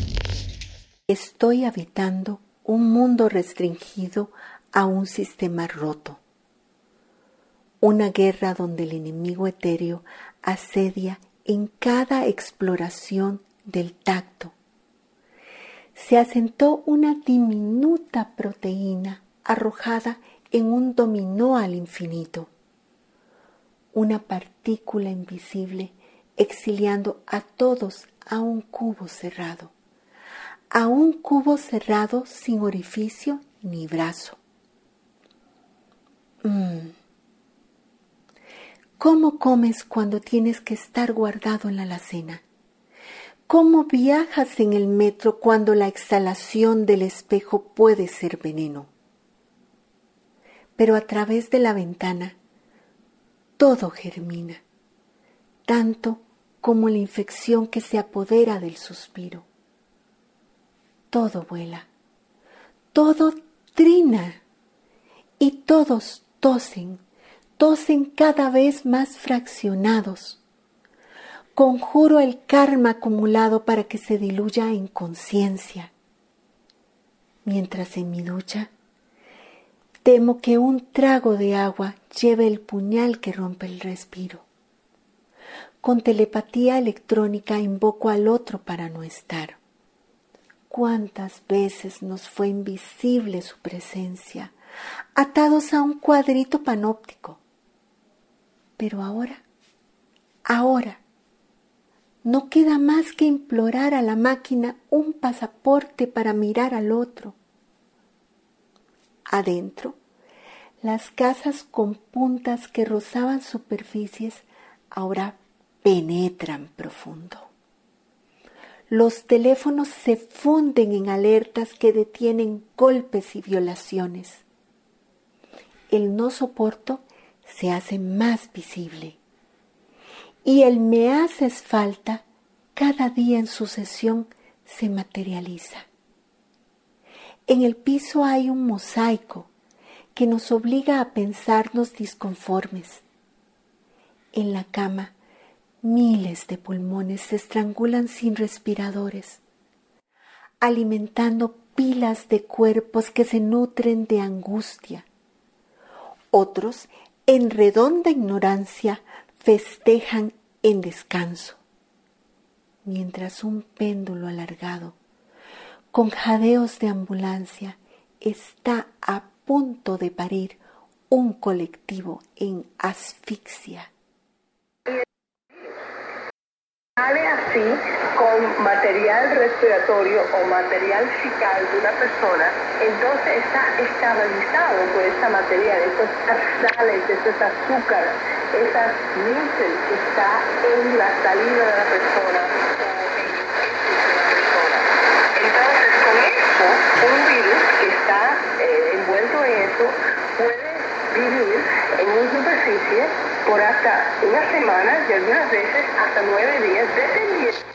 Estoy habitando un mundo restringido a un sistema roto. Una guerra donde el enemigo etéreo asedia en cada exploración del tacto. Se asentó una diminuta proteína arrojada en un dominó al infinito. Una partícula invisible exiliando a todos a un cubo cerrado, a un cubo cerrado sin orificio ni brazo. Mm. ¿Cómo comes cuando tienes que estar guardado en la alacena? ¿Cómo viajas en el metro cuando la exhalación del espejo puede ser veneno? Pero a través de la ventana todo germina, tanto como la infección que se apodera del suspiro. Todo vuela, todo trina y todos tosen, tosen cada vez más fraccionados. Conjuro el karma acumulado para que se diluya en conciencia. Mientras en mi ducha, temo que un trago de agua lleve el puñal que rompe el respiro con telepatía electrónica invoco al otro para no estar. ¿Cuántas veces nos fue invisible su presencia, atados a un cuadrito panóptico? Pero ahora, ahora, no queda más que implorar a la máquina un pasaporte para mirar al otro. Adentro, las casas con puntas que rozaban superficies ahora penetran profundo. Los teléfonos se funden en alertas que detienen golpes y violaciones. El no soporto se hace más visible. Y el me haces falta cada día en sucesión se materializa. En el piso hay un mosaico que nos obliga a pensarnos disconformes. En la cama Miles de pulmones se estrangulan sin respiradores, alimentando pilas de cuerpos que se nutren de angustia. Otros, en redonda ignorancia, festejan en descanso, mientras un péndulo alargado, con jadeos de ambulancia, está a punto de parir un colectivo en asfixia sale así con material respiratorio o material fecal de una persona, entonces está estabilizado por esa material, esos sales, esos azúcares, esas níquel que está en la salida de la persona o en el de la persona. Entonces, con eso, un virus que está eh, envuelto en eso puede vivir en por hasta una semana y algunas veces hasta nueve días, dependiendo.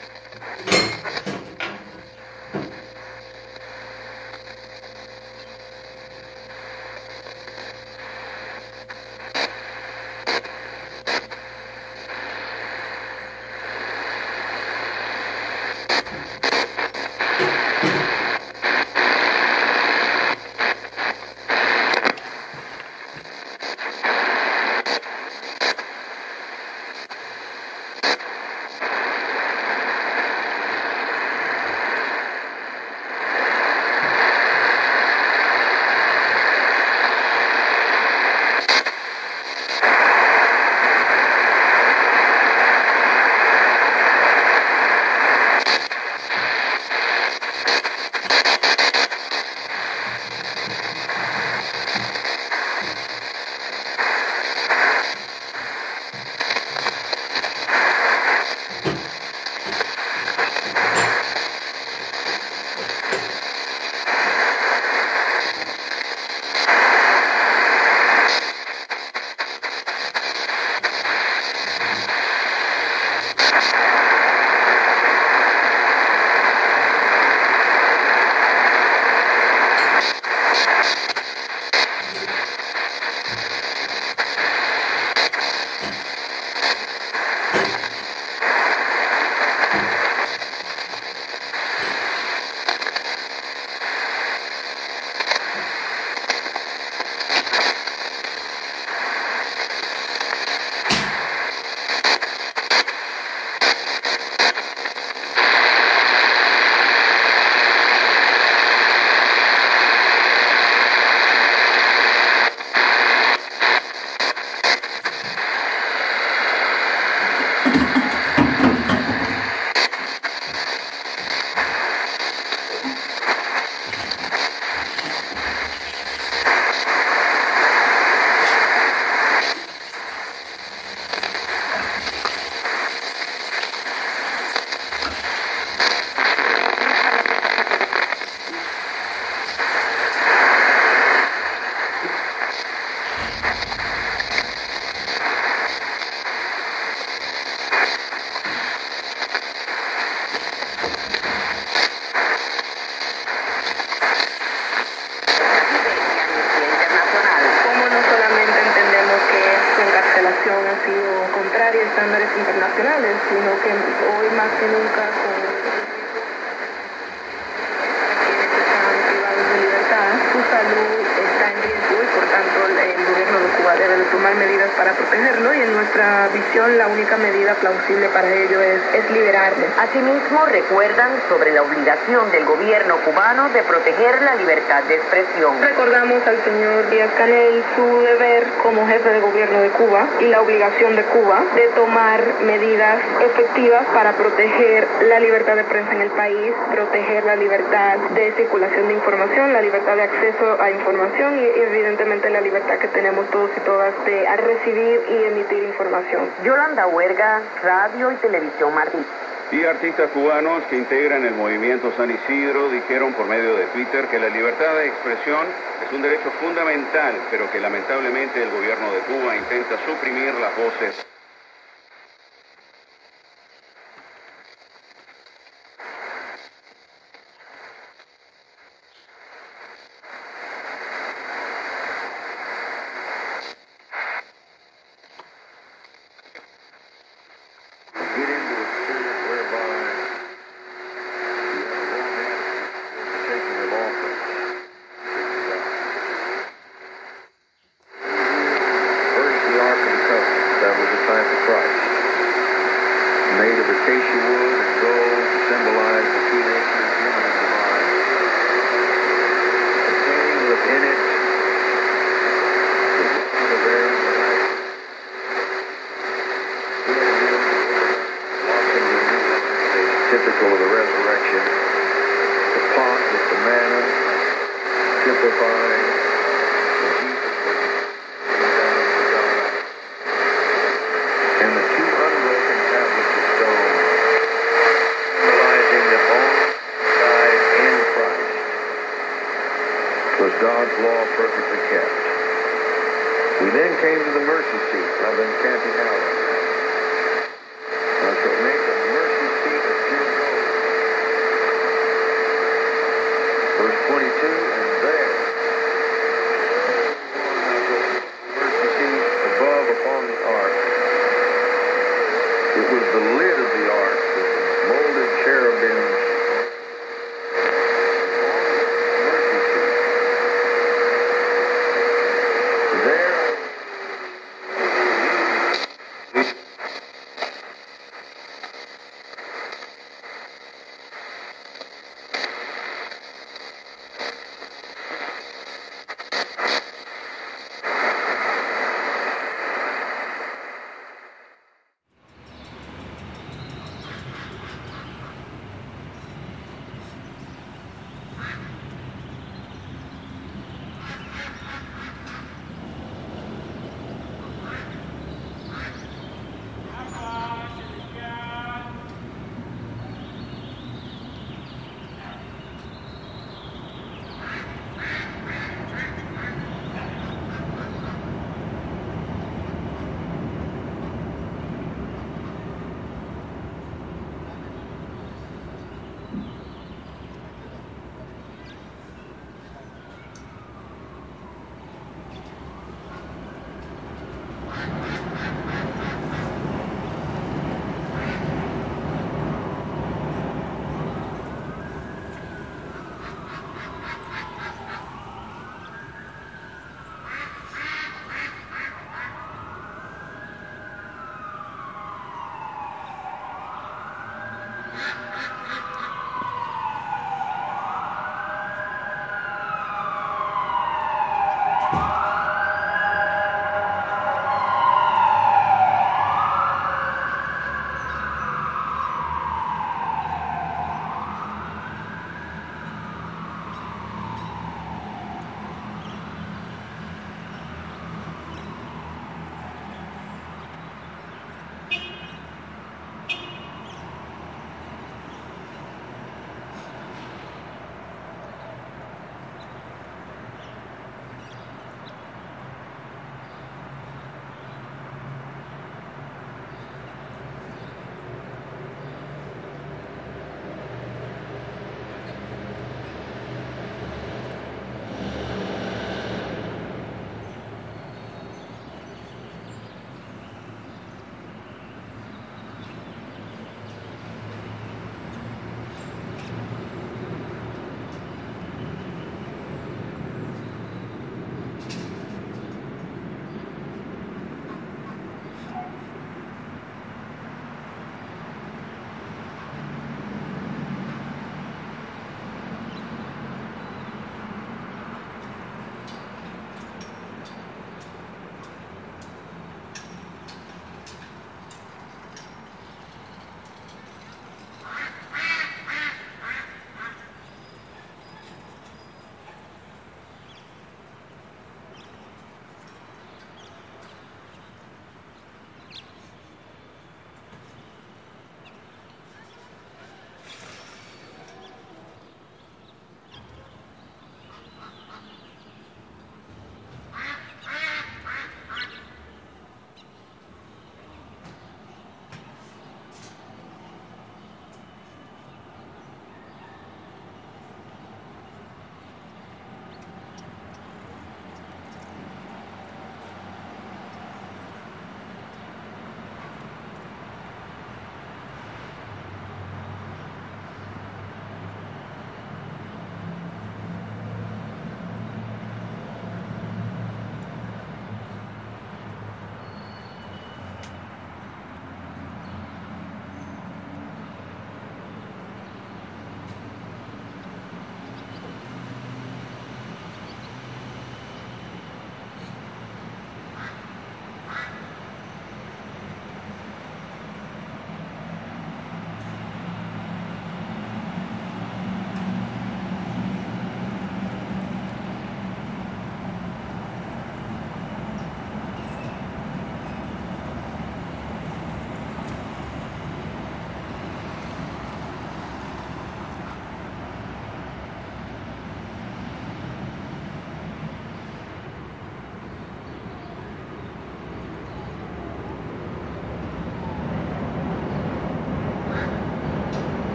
Asimismo, recuerdan sobre la obligación del gobierno cubano de proteger la libertad de expresión. Recordamos al señor Díaz Canel su deber como jefe de gobierno de Cuba y la obligación de Cuba de tomar medidas efectivas para proteger la libertad de prensa en el país, proteger la libertad de circulación de información, la libertad de acceso a información y evidentemente la libertad que tenemos todos y todas de recibir y emitir información. Yolanda Huerga, Radio y Televisión Martín. Y artistas cubanos que integran el movimiento San Isidro dijeron por medio de Twitter que la libertad de expresión es un derecho fundamental, pero que lamentablemente el gobierno de Cuba intenta suprimir las voces.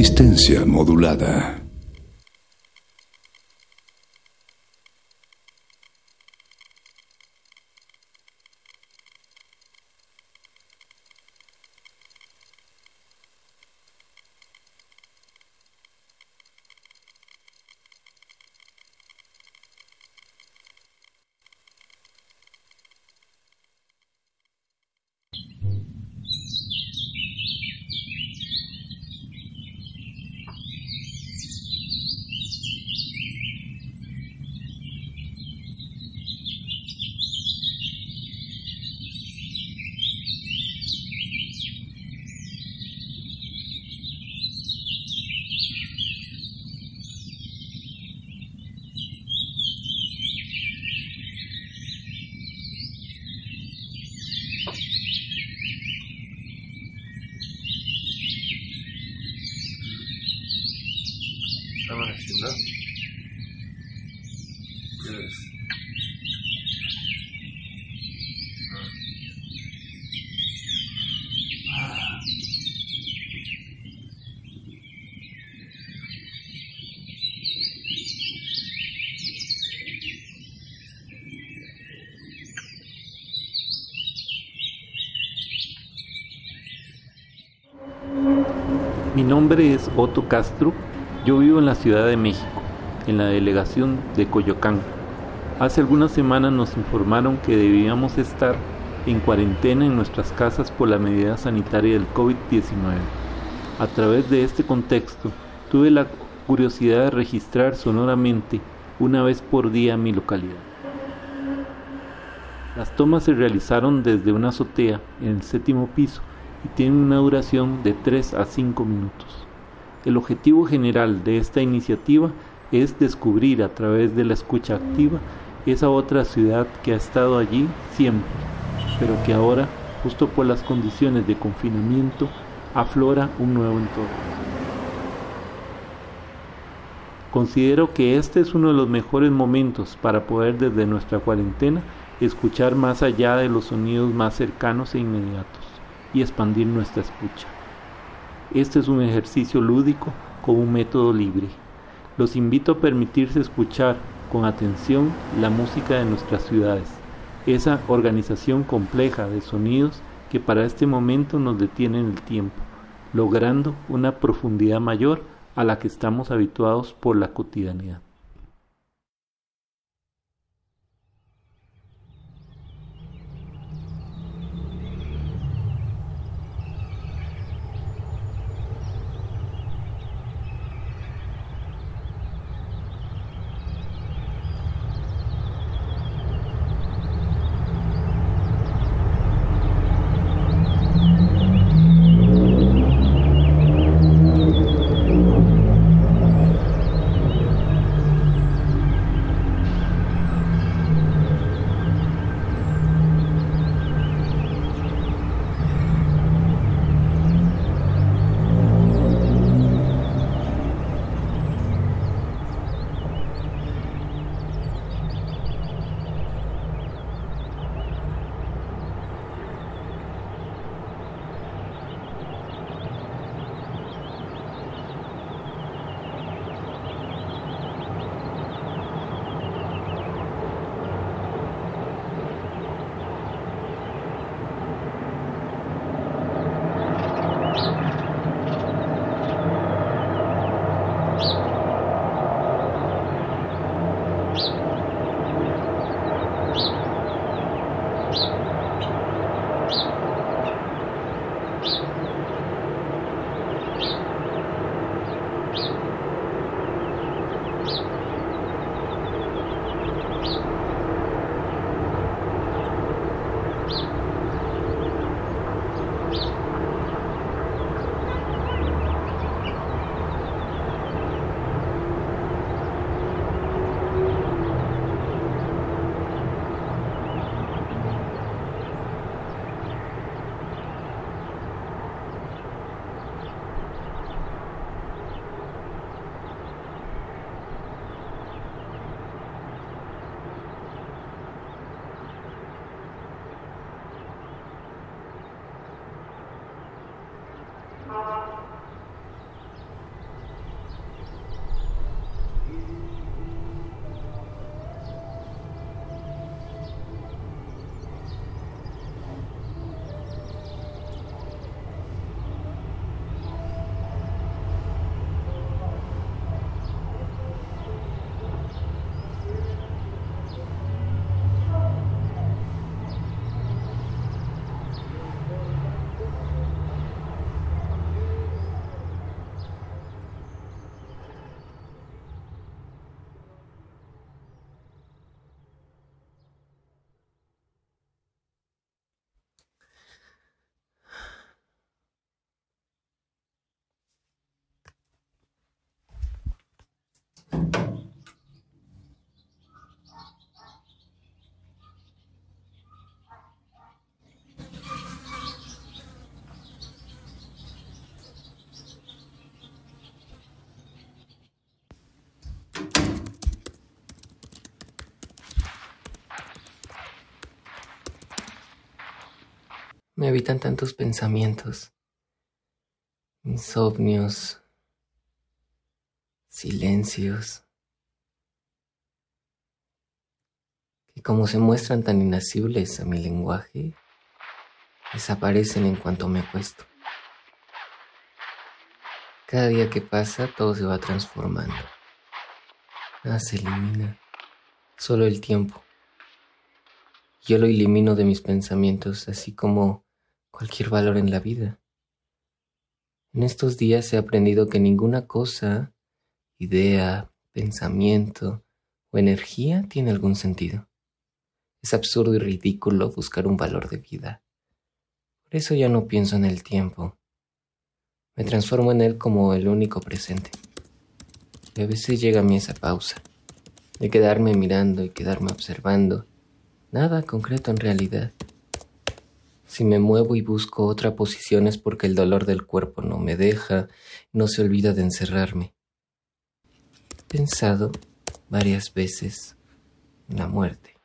Resistencia modulada. Nombre es Otto Castro, yo vivo en la Ciudad de México, en la delegación de Coyoacán. Hace algunas semanas nos informaron que debíamos estar en cuarentena en nuestras casas por la medida sanitaria del COVID-19. A través de este contexto, tuve la curiosidad de registrar sonoramente una vez por día mi localidad. Las tomas se realizaron desde una azotea en el séptimo piso y tienen una duración de 3 a 5 minutos. El objetivo general de esta iniciativa es descubrir a través de la escucha activa esa otra ciudad que ha estado allí siempre, pero que ahora, justo por las condiciones de confinamiento, aflora un nuevo entorno. Considero que este es uno de los mejores momentos para poder desde nuestra cuarentena escuchar más allá de los sonidos más cercanos e inmediatos y expandir nuestra escucha. Este es un ejercicio lúdico con un método libre. Los invito a permitirse escuchar con atención la música de nuestras ciudades, esa organización compleja de sonidos que para este momento nos detiene en el tiempo, logrando una profundidad mayor a la que estamos habituados por la cotidianidad. Me habitan tantos pensamientos, insomnios, silencios, que como se muestran tan inacibles a mi lenguaje, desaparecen en cuanto me acuesto. Cada día que pasa todo se va transformando. Nada se elimina, solo el tiempo. Yo lo elimino de mis pensamientos, así como cualquier valor en la vida. En estos días he aprendido que ninguna cosa, idea, pensamiento o energía tiene algún sentido. Es absurdo y ridículo buscar un valor de vida. Por eso ya no pienso en el tiempo. Me transformo en él como el único presente. Y a veces llega a mí esa pausa, de quedarme mirando y quedarme observando. Nada concreto en realidad. Si me muevo y busco otra posición es porque el dolor del cuerpo no me deja, no se olvida de encerrarme. Pensado varias veces en la muerte.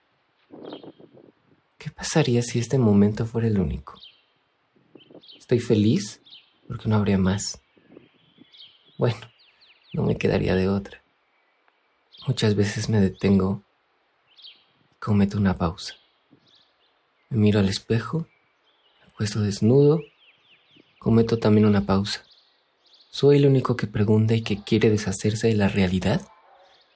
¿Qué pasaría si este momento fuera el único? Estoy feliz porque no habría más. Bueno, no me quedaría de otra. Muchas veces me detengo, cometo una pausa. Me miro al espejo puesto desnudo, cometo también una pausa. ¿Soy el único que pregunta y que quiere deshacerse de la realidad?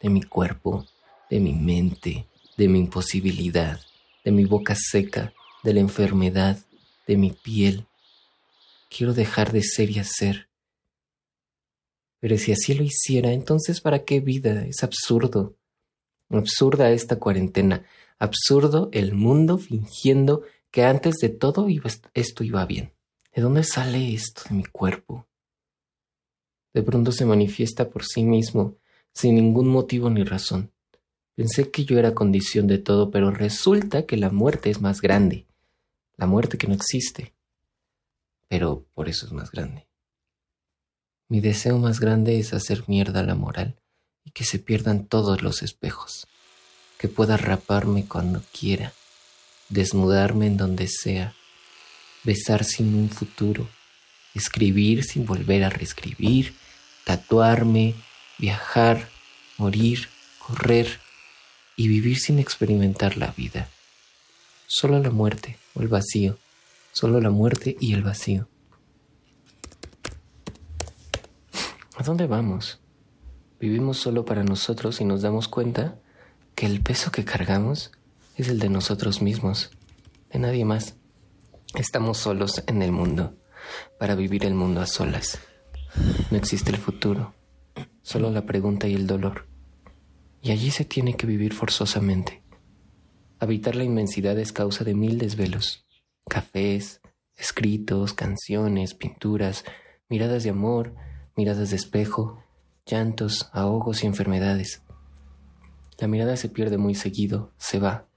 De mi cuerpo, de mi mente, de mi imposibilidad, de mi boca seca, de la enfermedad, de mi piel. Quiero dejar de ser y hacer. Pero si así lo hiciera, entonces ¿para qué vida? Es absurdo. Absurda esta cuarentena. Absurdo el mundo fingiendo que antes de todo esto iba bien. ¿De dónde sale esto de mi cuerpo? De pronto se manifiesta por sí mismo, sin ningún motivo ni razón. Pensé que yo era condición de todo, pero resulta que la muerte es más grande. La muerte que no existe. Pero por eso es más grande. Mi deseo más grande es hacer mierda la moral y que se pierdan todos los espejos. Que pueda raparme cuando quiera desnudarme en donde sea, besar sin un futuro, escribir sin volver a reescribir, tatuarme, viajar, morir, correr y vivir sin experimentar la vida. Solo la muerte o el vacío, solo la muerte y el vacío. ¿A dónde vamos? Vivimos solo para nosotros y nos damos cuenta que el peso que cargamos es el de nosotros mismos, de nadie más. Estamos solos en el mundo, para vivir el mundo a solas. No existe el futuro, solo la pregunta y el dolor. Y allí se tiene que vivir forzosamente. Habitar la inmensidad es causa de mil desvelos, cafés, escritos, canciones, pinturas, miradas de amor, miradas de espejo, llantos, ahogos y enfermedades. La mirada se pierde muy seguido, se va,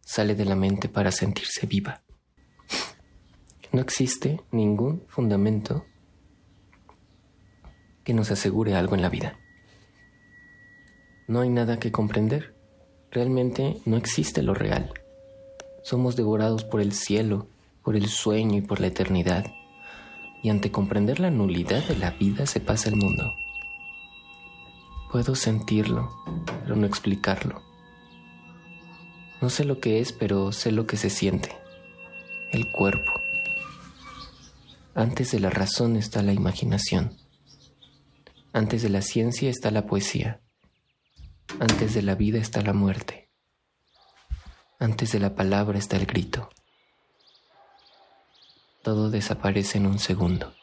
sale de la mente para sentirse viva. No existe ningún fundamento que nos asegure algo en la vida. No hay nada que comprender. Realmente no existe lo real. Somos devorados por el cielo, por el sueño y por la eternidad. Y ante comprender la nulidad de la vida se pasa el mundo. Puedo sentirlo, pero no explicarlo. No sé lo que es, pero sé lo que se siente. El cuerpo. Antes de la razón está la imaginación. Antes de la ciencia está la poesía. Antes de la vida está la muerte. Antes de la palabra está el grito. Todo desaparece en un segundo.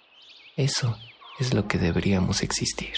Eso es lo que deberíamos existir.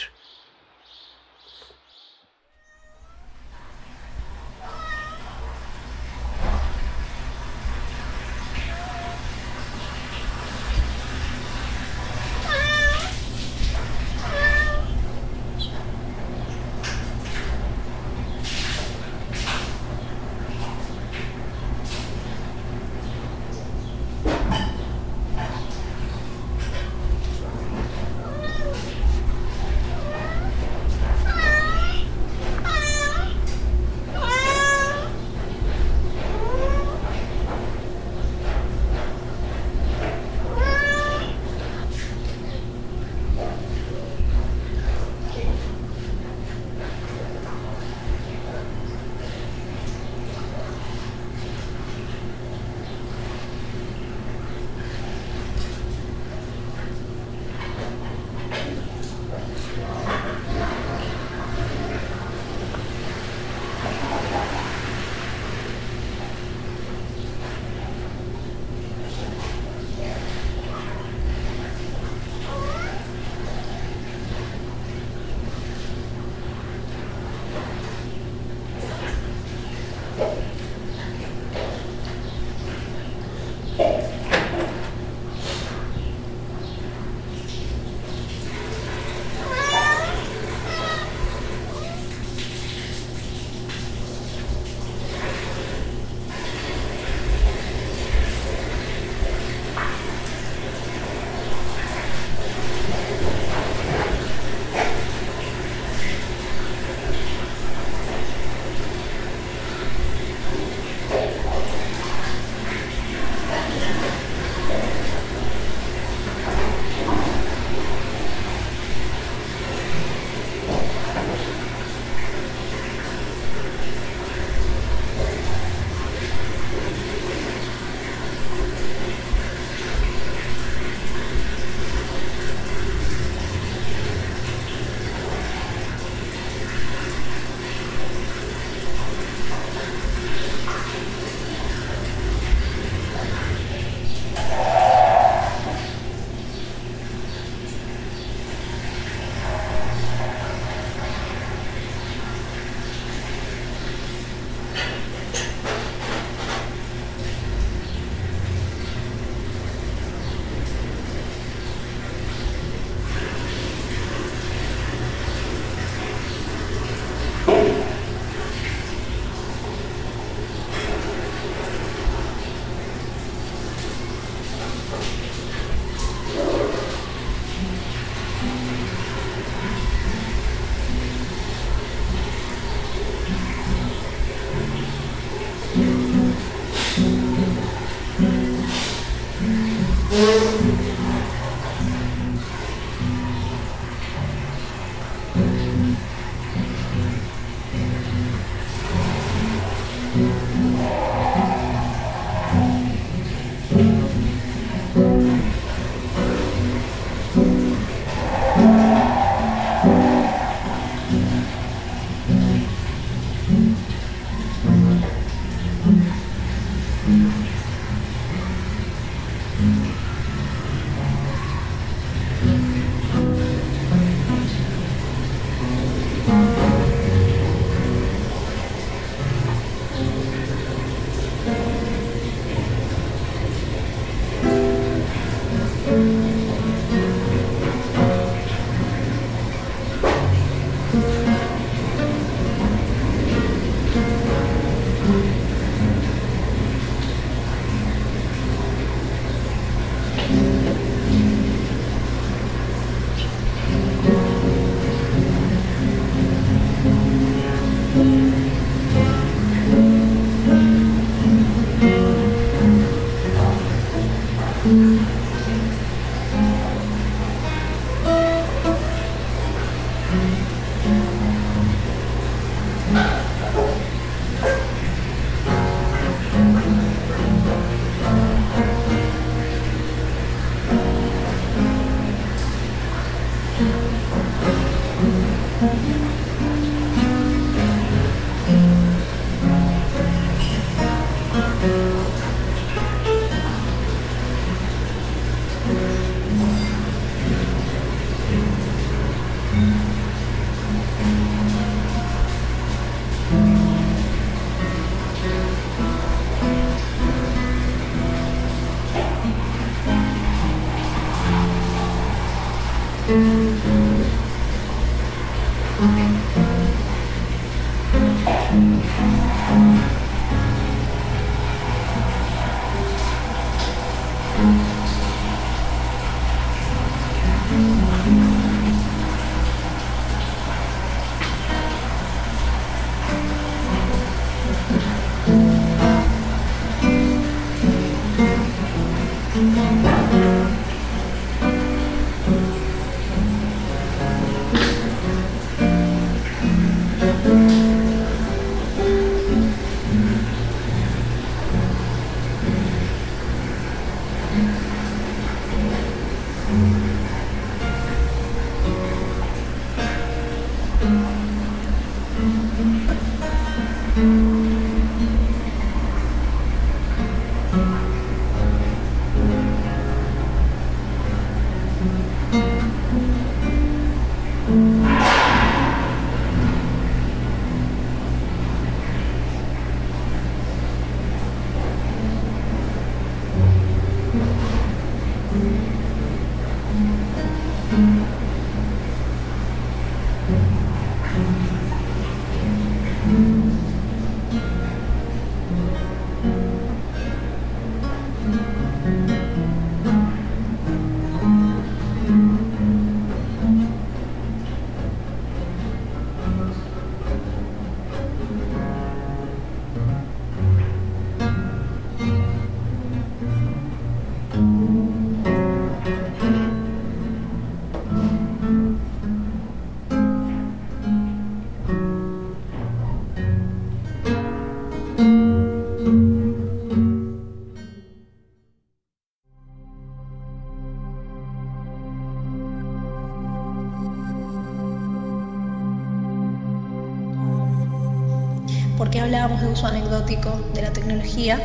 Hablábamos de uso anecdótico de la tecnología.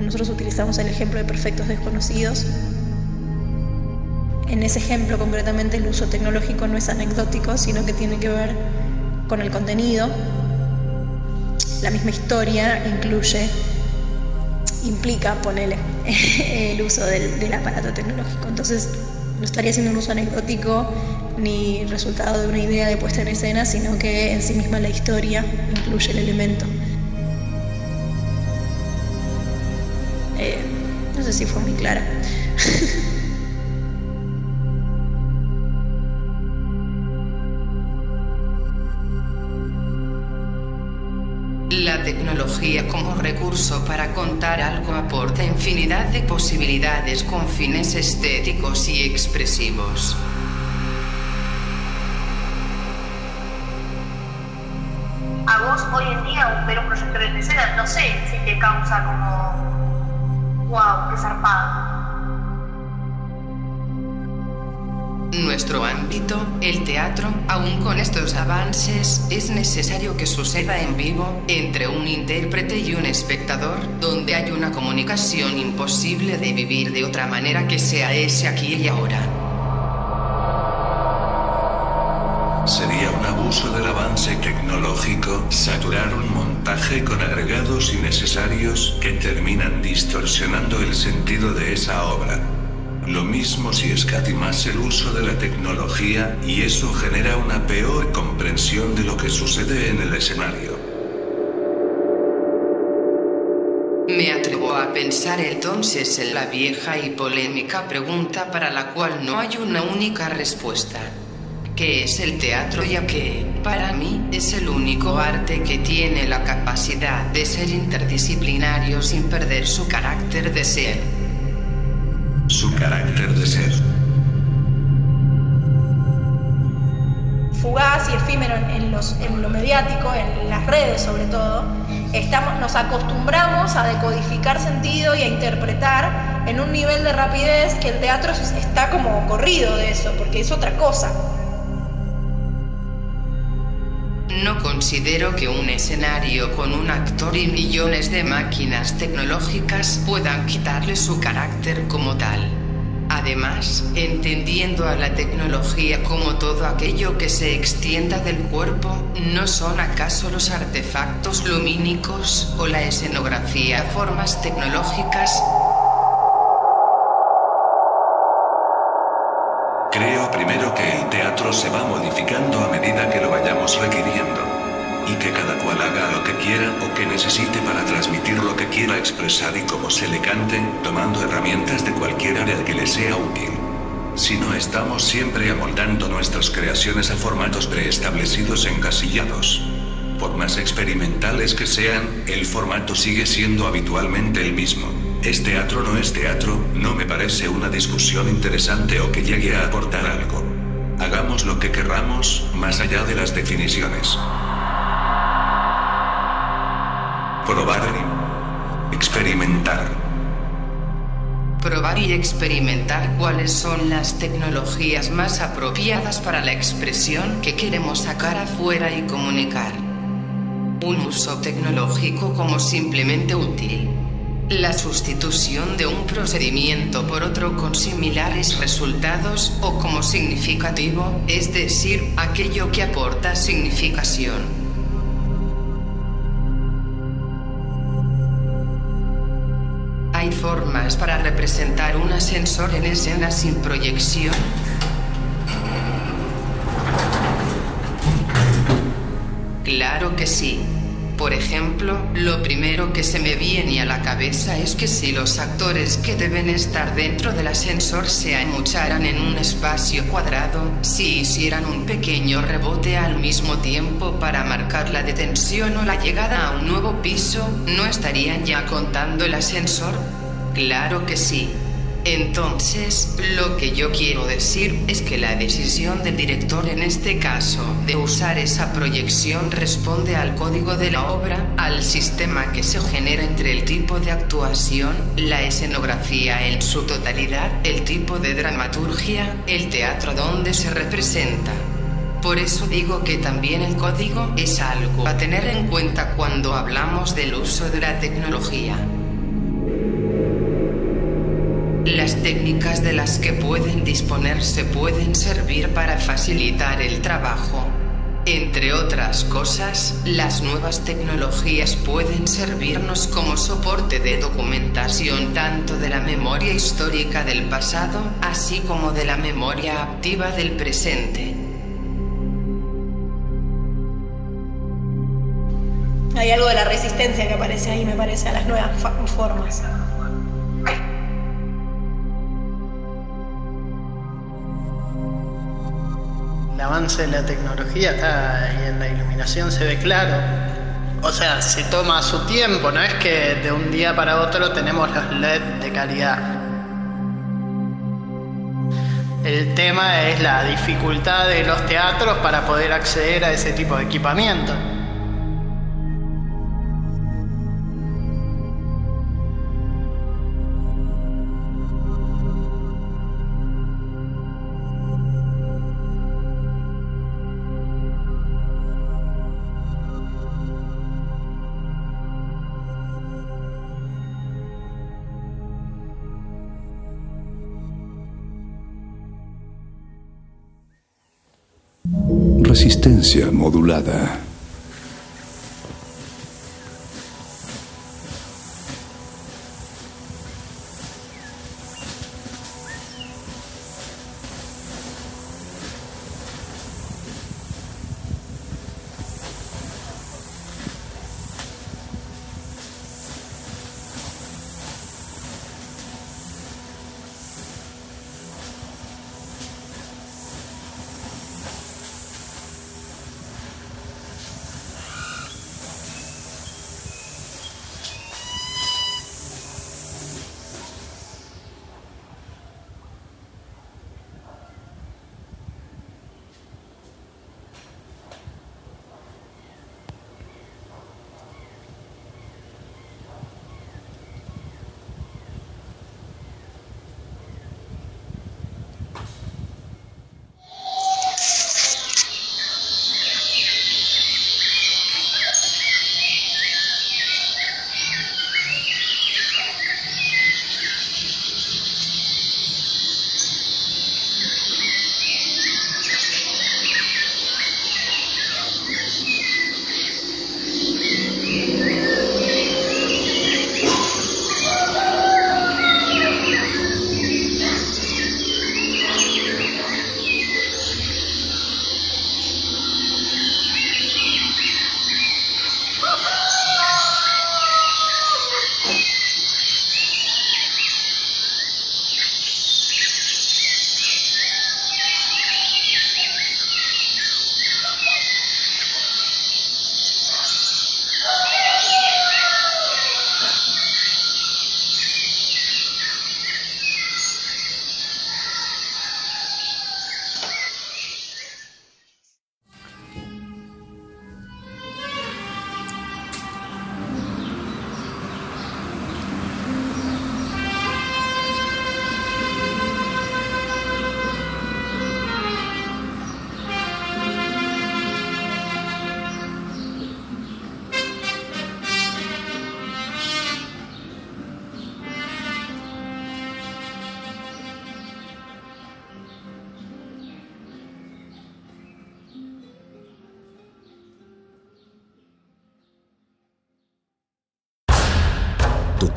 Nosotros utilizamos el ejemplo de perfectos desconocidos. En ese ejemplo concretamente el uso tecnológico no es anecdótico, sino que tiene que ver con el contenido. La misma historia incluye, implica, ponele, el uso del, del aparato tecnológico. Entonces no estaría siendo un uso anecdótico ni resultado de una idea de puesta en escena, sino que en sí misma la historia incluye el elemento. Eh, no sé si fue muy clara. La tecnología como recurso para contar algo aporta infinidad de posibilidades con fines estéticos y expresivos. Escena, no sé si te causa como, wow, qué zarpado. Nuestro ámbito, el teatro, aún con estos avances, es necesario que suceda en vivo entre un intérprete y un espectador, donde hay una comunicación imposible de vivir de otra manera que sea ese aquí y ahora. Sería un abuso del avance tecnológico saturar un con agregados innecesarios que terminan distorsionando el sentido de esa obra. Lo mismo si escatimase el uso de la tecnología y eso genera una peor comprensión de lo que sucede en el escenario. Me atrevo a pensar entonces en la vieja y polémica pregunta para la cual no hay una única respuesta. ¿Qué es el teatro? Ya que, para mí, es el único arte que tiene la capacidad de ser interdisciplinario sin perder su carácter de ser su carácter de ser. Fugaz y efímero en, los, en lo mediático, en las redes sobre todo, estamos, nos acostumbramos a decodificar sentido y a interpretar en un nivel de rapidez que el teatro está como corrido de eso, porque es otra cosa. No considero que un escenario con un actor y millones de máquinas tecnológicas puedan quitarle su carácter como tal. Además, entendiendo a la tecnología como todo aquello que se extienda del cuerpo, ¿no son acaso los artefactos lumínicos o la escenografía formas tecnológicas? Creo primero que el teatro se va modificando a medida que lo requiriendo. Y que cada cual haga lo que quiera o que necesite para transmitir lo que quiera expresar y como se le cante, tomando herramientas de cualquier área que le sea útil. Si no estamos siempre amoldando nuestras creaciones a formatos preestablecidos encasillados. Por más experimentales que sean, el formato sigue siendo habitualmente el mismo. ¿Es teatro no es teatro? No me parece una discusión interesante o que llegue a aportar algo. Hagamos lo que querramos, más allá de las definiciones. Probar y experimentar. Probar y experimentar cuáles son las tecnologías más apropiadas para la expresión que queremos sacar afuera y comunicar. Un uso tecnológico como simplemente útil la sustitución de un procedimiento por otro con similares resultados o como significativo, es decir, aquello que aporta significación. Hay formas para representar un ascensor en escena sin proyección. Claro que sí. Por ejemplo, lo primero que se me viene a la cabeza es que si los actores que deben estar dentro del ascensor se amucharan en un espacio cuadrado, si hicieran un pequeño rebote al mismo tiempo para marcar la detención o la llegada a un nuevo piso, ¿no estarían ya contando el ascensor? Claro que sí. Entonces, lo que yo quiero decir es que la decisión del director en este caso de usar esa proyección responde al código de la obra, al sistema que se genera entre el tipo de actuación, la escenografía en su totalidad, el tipo de dramaturgia, el teatro donde se representa. Por eso digo que también el código es algo a tener en cuenta cuando hablamos del uso de la tecnología. Las técnicas de las que pueden disponerse pueden servir para facilitar el trabajo. Entre otras cosas, las nuevas tecnologías pueden servirnos como soporte de documentación tanto de la memoria histórica del pasado, así como de la memoria activa del presente. Hay algo de la resistencia que aparece ahí, me parece, a las nuevas formas. Avance de la tecnología está y en la iluminación se ve claro. o sea, se toma su tiempo, no es que de un día para otro tenemos los LED de calidad. El tema es la dificultad de los teatros para poder acceder a ese tipo de equipamiento. Resistencia modulada.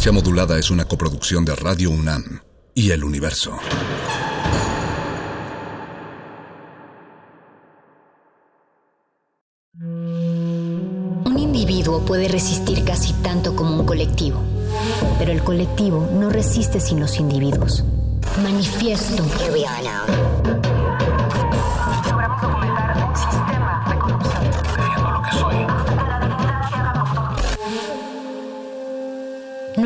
Resistencia Modulada es una coproducción de Radio UNAM y El Universo. Un individuo puede resistir casi tanto como un colectivo, pero el colectivo no resiste sin los individuos. Manifiesto. No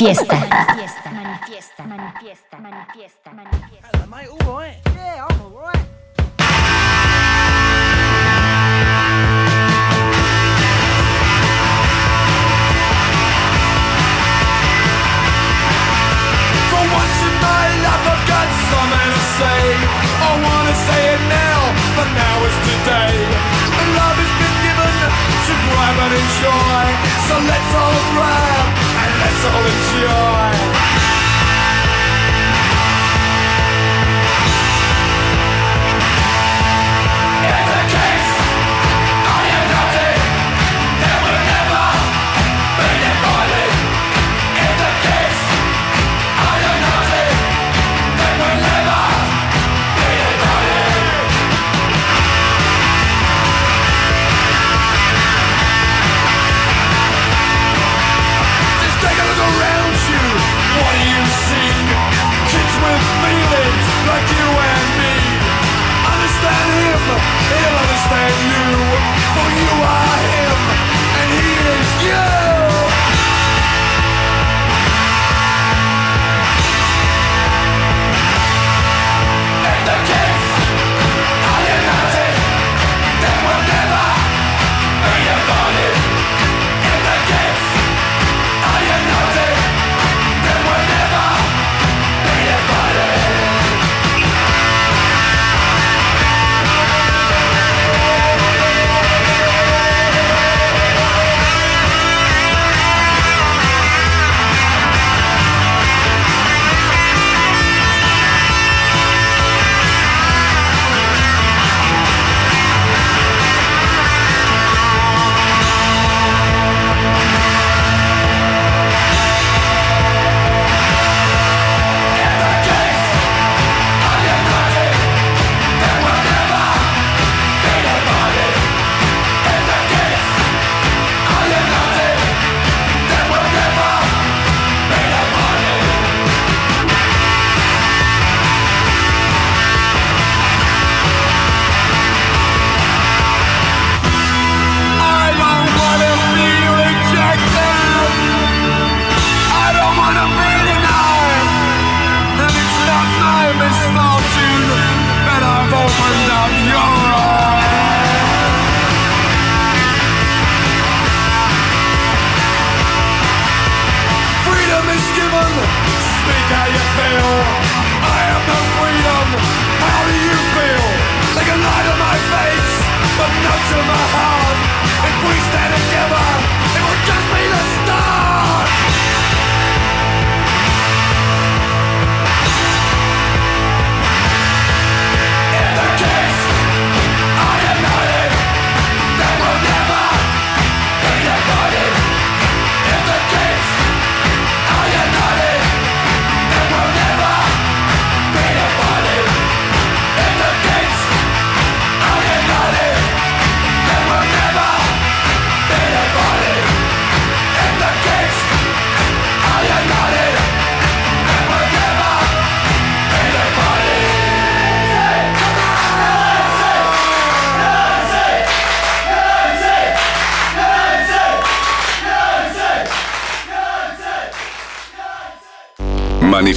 manifiesta. Manifiesta, manifiesta, manifiesta, manifiesta, manifiesta. For once in my life, I've got something to say. I wanna say it now, but now is today. Love has been given to grab and enjoy, so let's all grab let's all enjoy.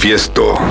manifiesto.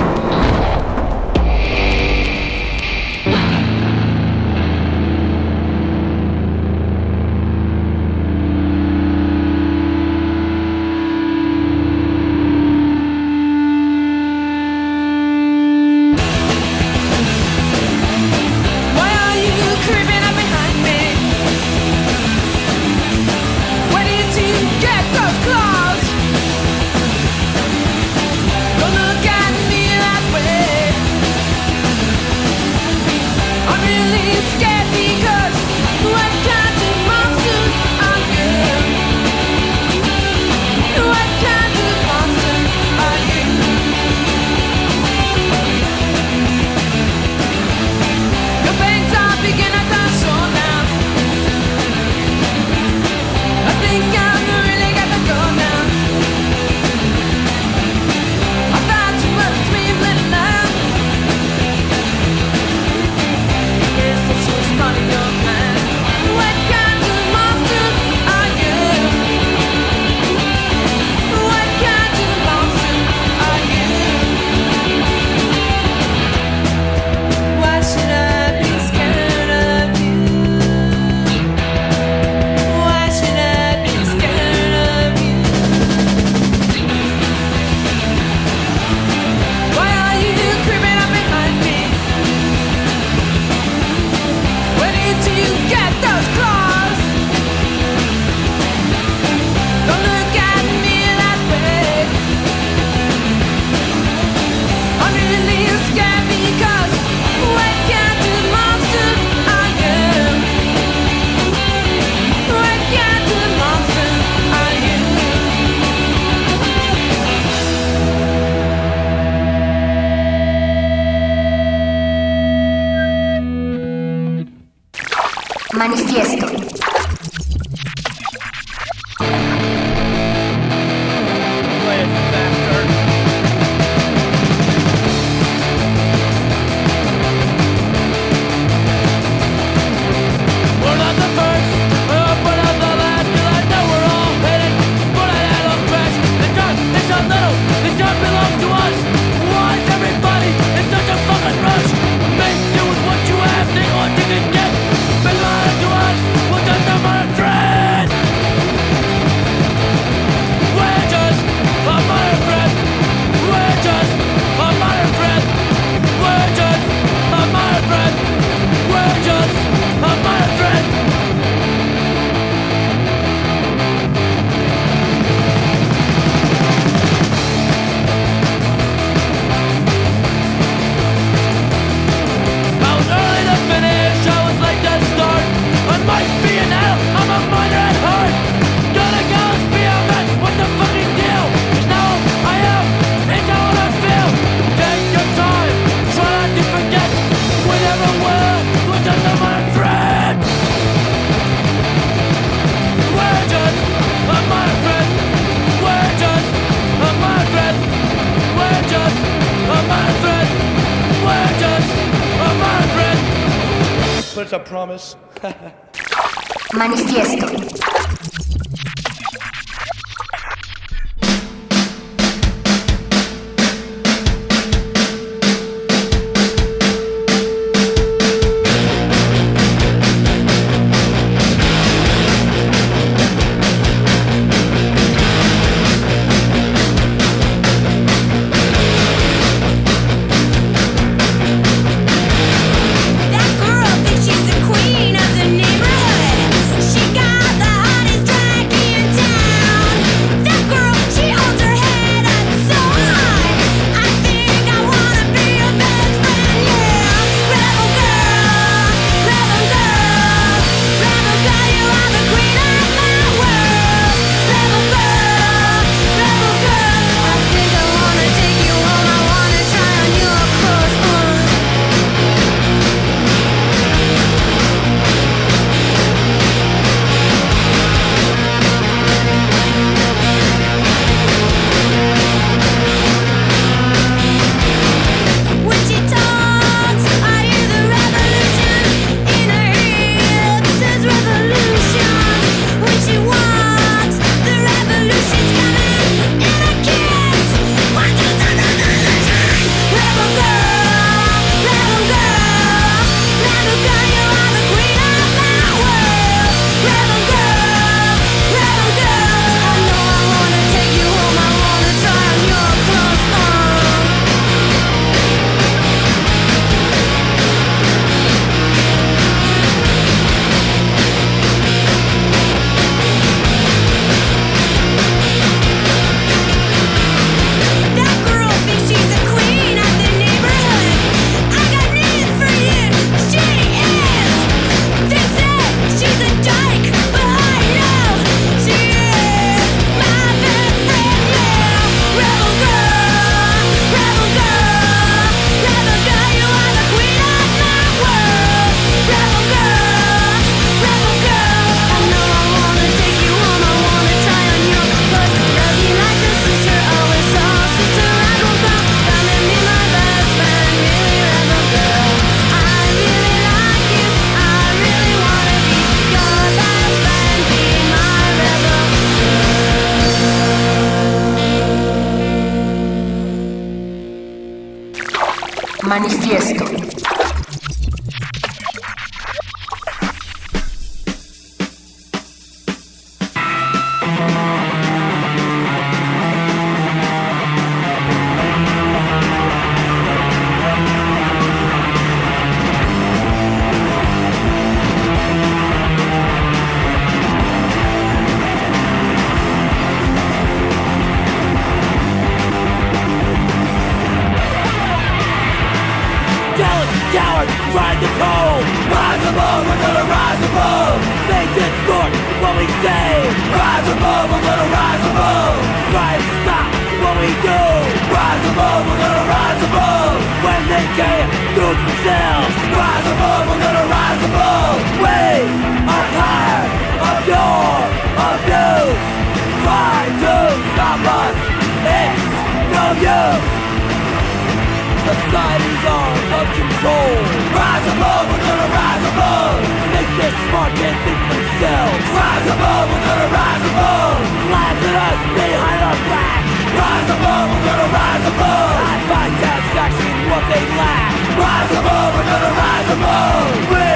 Control. Rise above, we're gonna rise above. Think this smart, can't think themselves. Rise above, we're gonna rise above. Laugh at us behind our back. Rise above, we're gonna rise above. I find satisfaction what they lack. Rise above, we're gonna rise above. We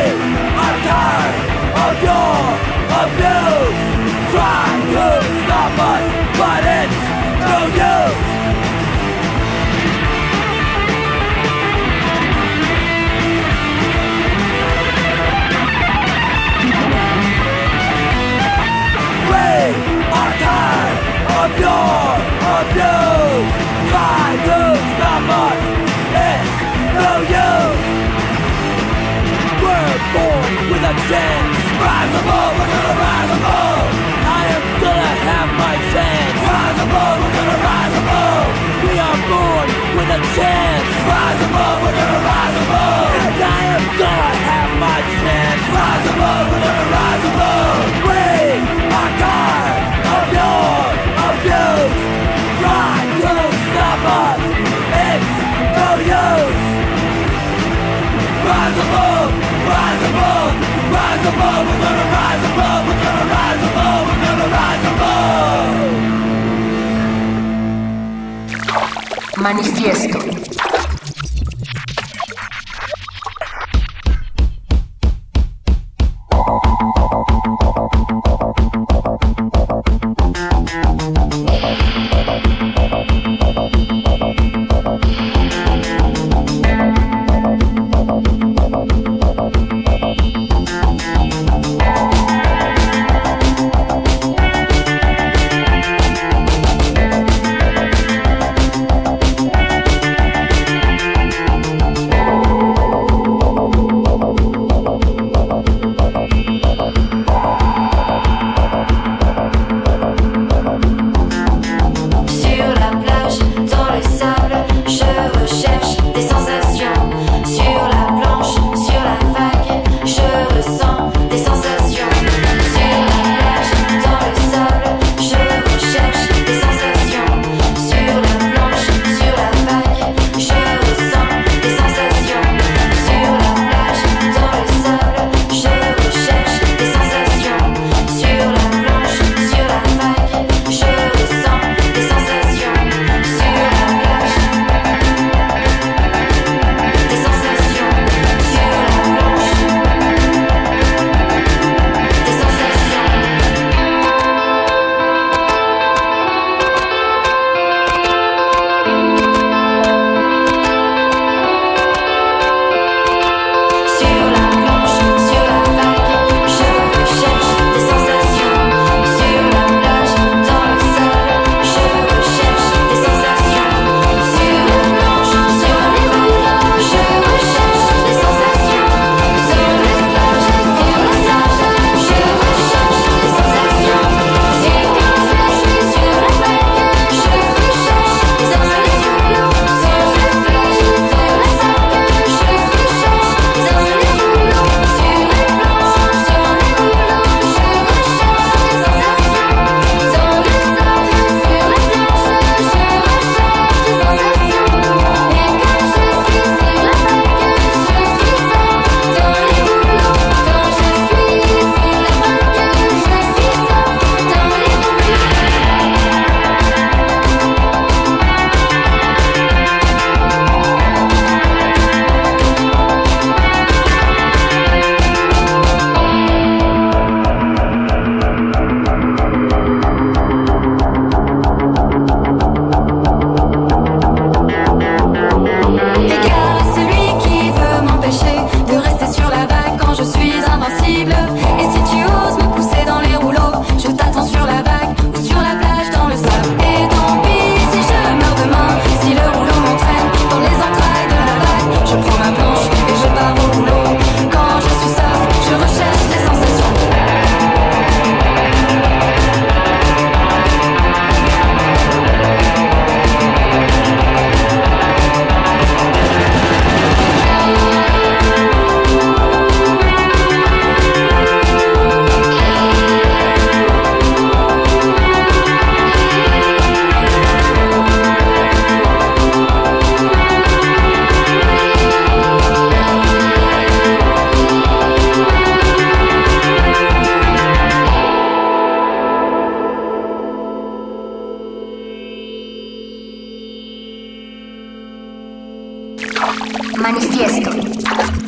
are tired of your abuse. Try to stop us, but it's no use. With. Rise above, we're gonna rise above. I am gonna have my chance. Rise above, we're gonna rise above. We are born with a chance. Rise above, we're gonna rise above. And I am gonna have my chance. Rise above, we're gonna rise above. We are tired of your abuse. Try to stop us. It's no use. Rise above, Manifiesto. Manifiesto.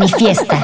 Manifiesta.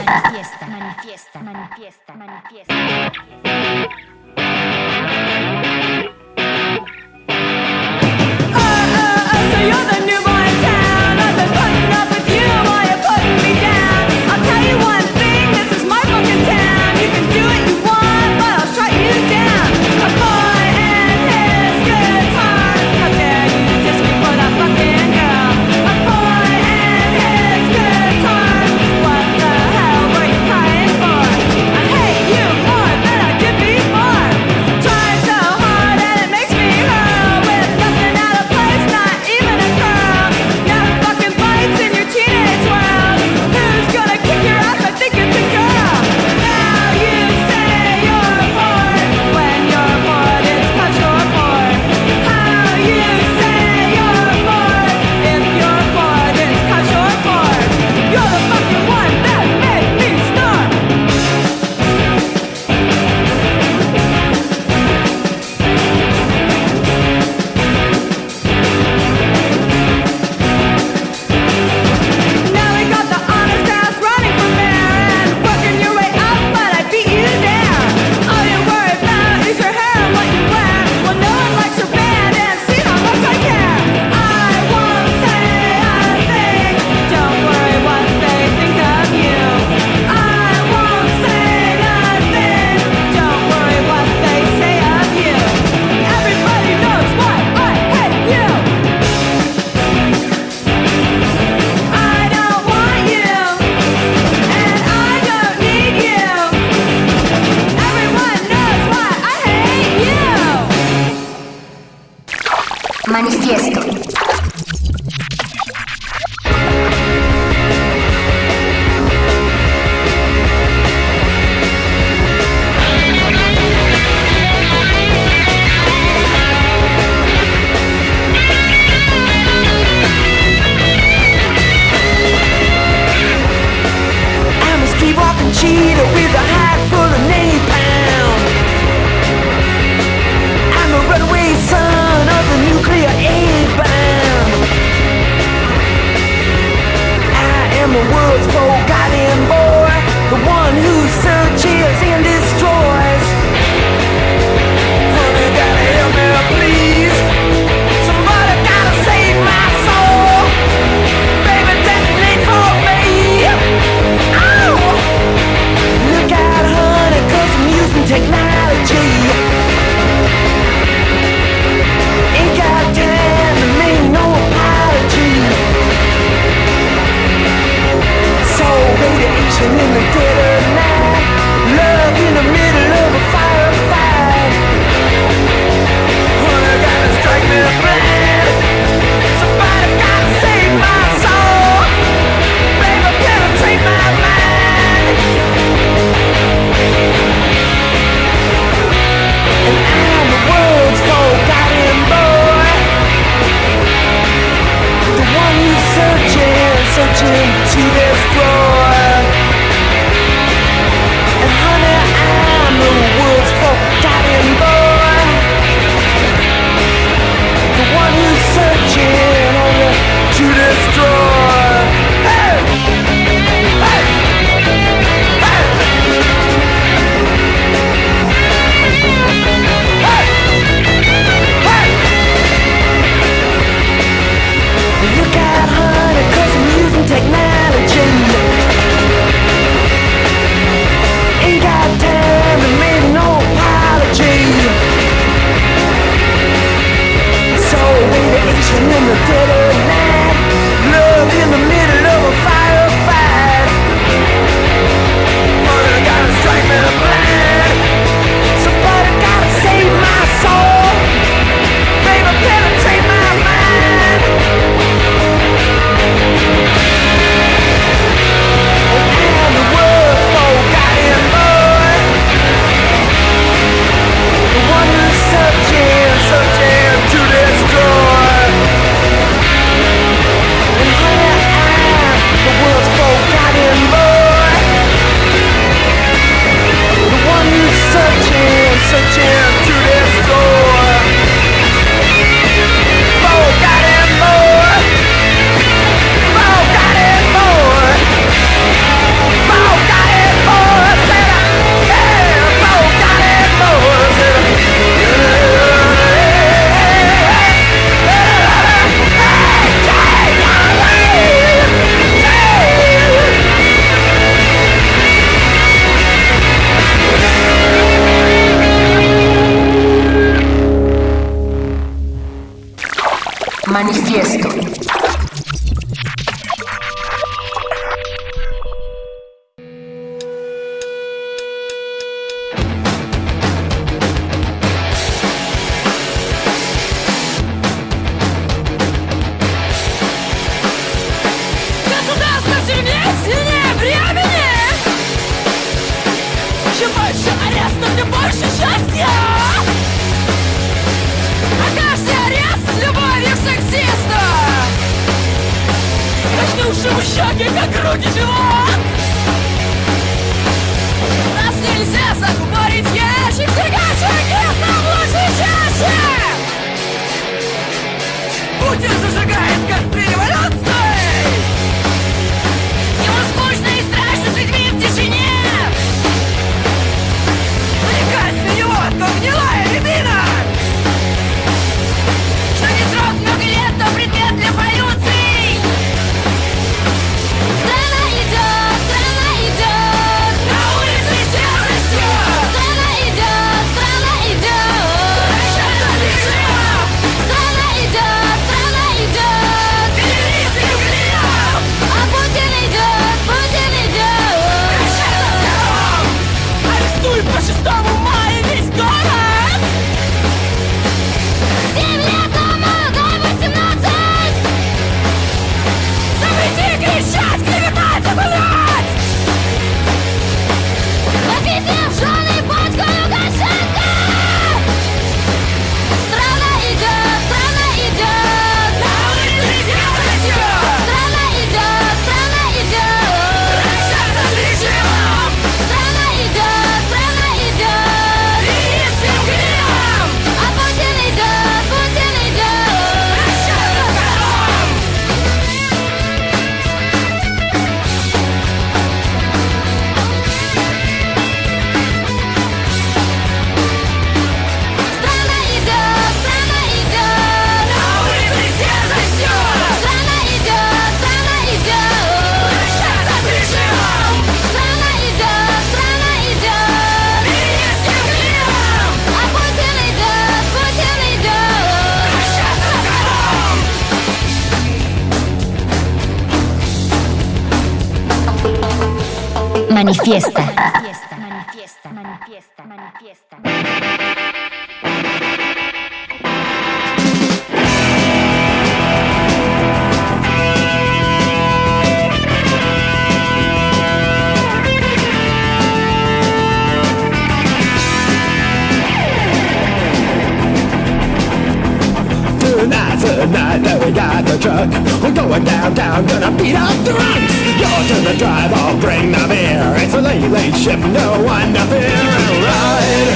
Gonna beat up the drunks. You're to drive, I'll bring the beer. It's a late, late shift, no one to fear. And ride,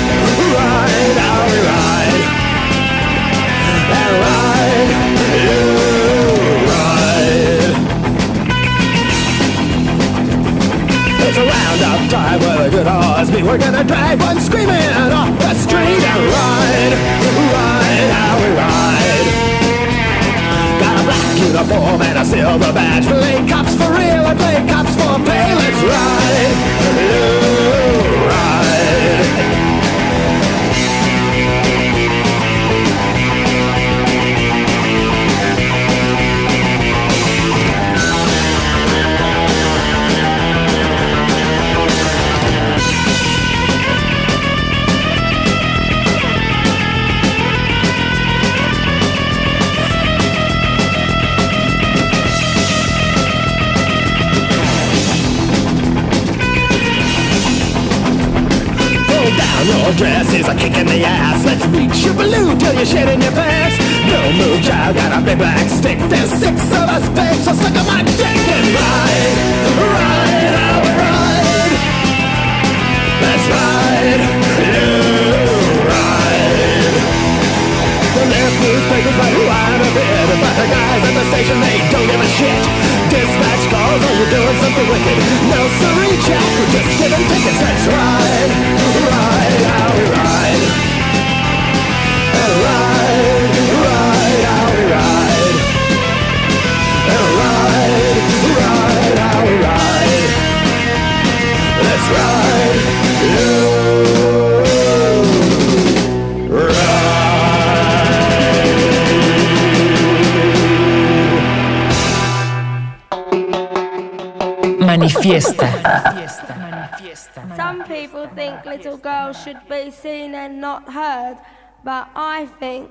ride, we ride. And ride, you ride. It's a roundup time with a good horse. We're gonna drag one screaming off the street and ride, ride, how we ride. Uniform and a silver badge. Play cops for real and play cops for pay. Let's ride, you ride. Your dress is a kick in the ass. Let's reach your balloon till you're shit in your pants. No move, child, got a big black stick. There's six of us, babe, so suck on my dick and ride, ride, we ride. Let's ride, you Newspapers by who I'm a bit But the guys at the station, they don't give a shit. Dispatch calls, are you doing something wicked. No, sorry, Jack, we're just giving tickets. Let's ride, ride out, ride. Ride, ride out, ride. Ride, ride out, ride. Let's ride, yeah. manifiesta. Some people think little girls should be seen and not heard, but I think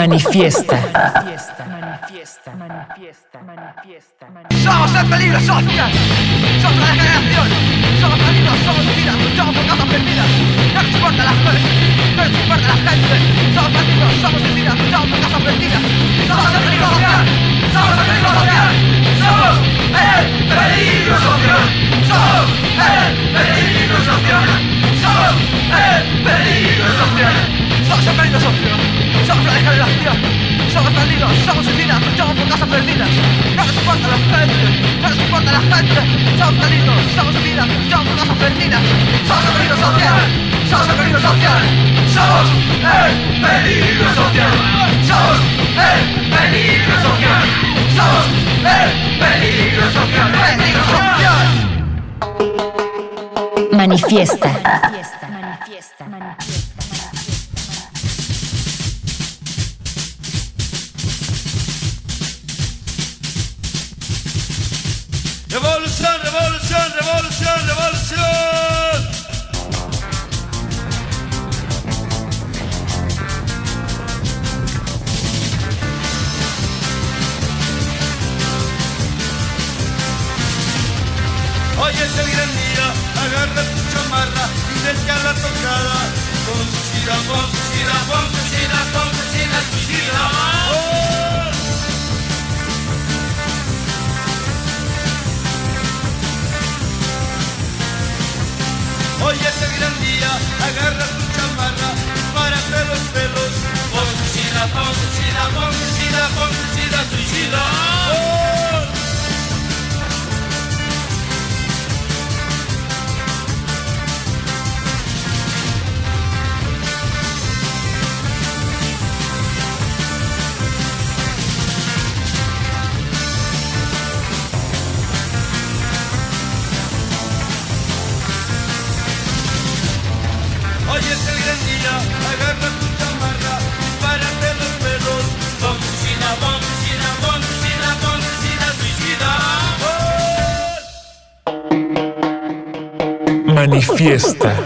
manifiesta. Manifiesta, manifiesta, manifiesta, manifiesta. Somos el peligro social, somos la generación, somos peligros, somos vidas, somos bocas aprendidas. No nos importa las flores, no nos importa la gente. Somos bandidos, somos mentiras, somos bocas aprendidas. Somos el peligro social, somos el peligro social, somos el peligro social, somos el peligro social, somos el peligro social. Somos perdidos, somos la hija de la. Somos perdidos, somos suicidas, luchamos por casas perdidas. No nos importa la gente, no nos importa la gente. Somos perdidos, somos suicidas, luchamos por casas perdidas. Somos el social, somos el social. Somos el peligro social. Somos el peligro social. Somos el peligro social. Peligro social. Manifiesta. fiesta.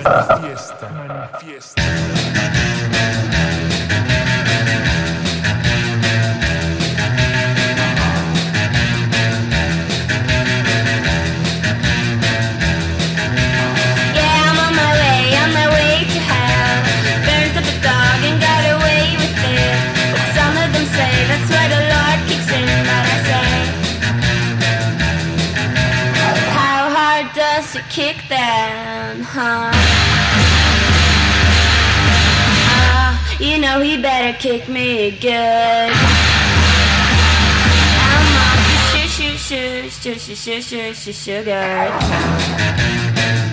谢谢谢谢谢点亮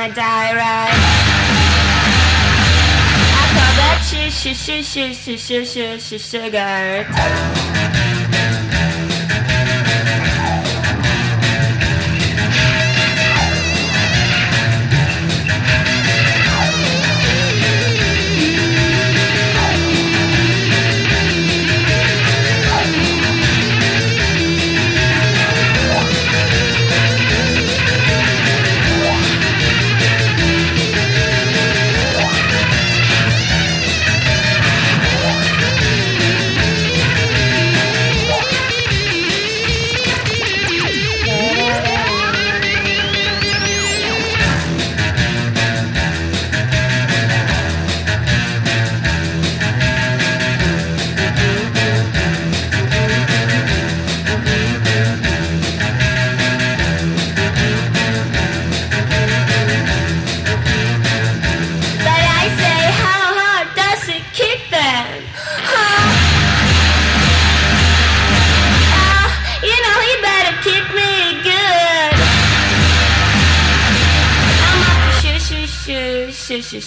I die right? I call that sh sh sh sh sh sh sh sugar.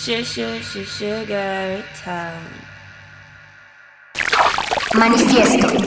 Sugar Town. Manifiesto.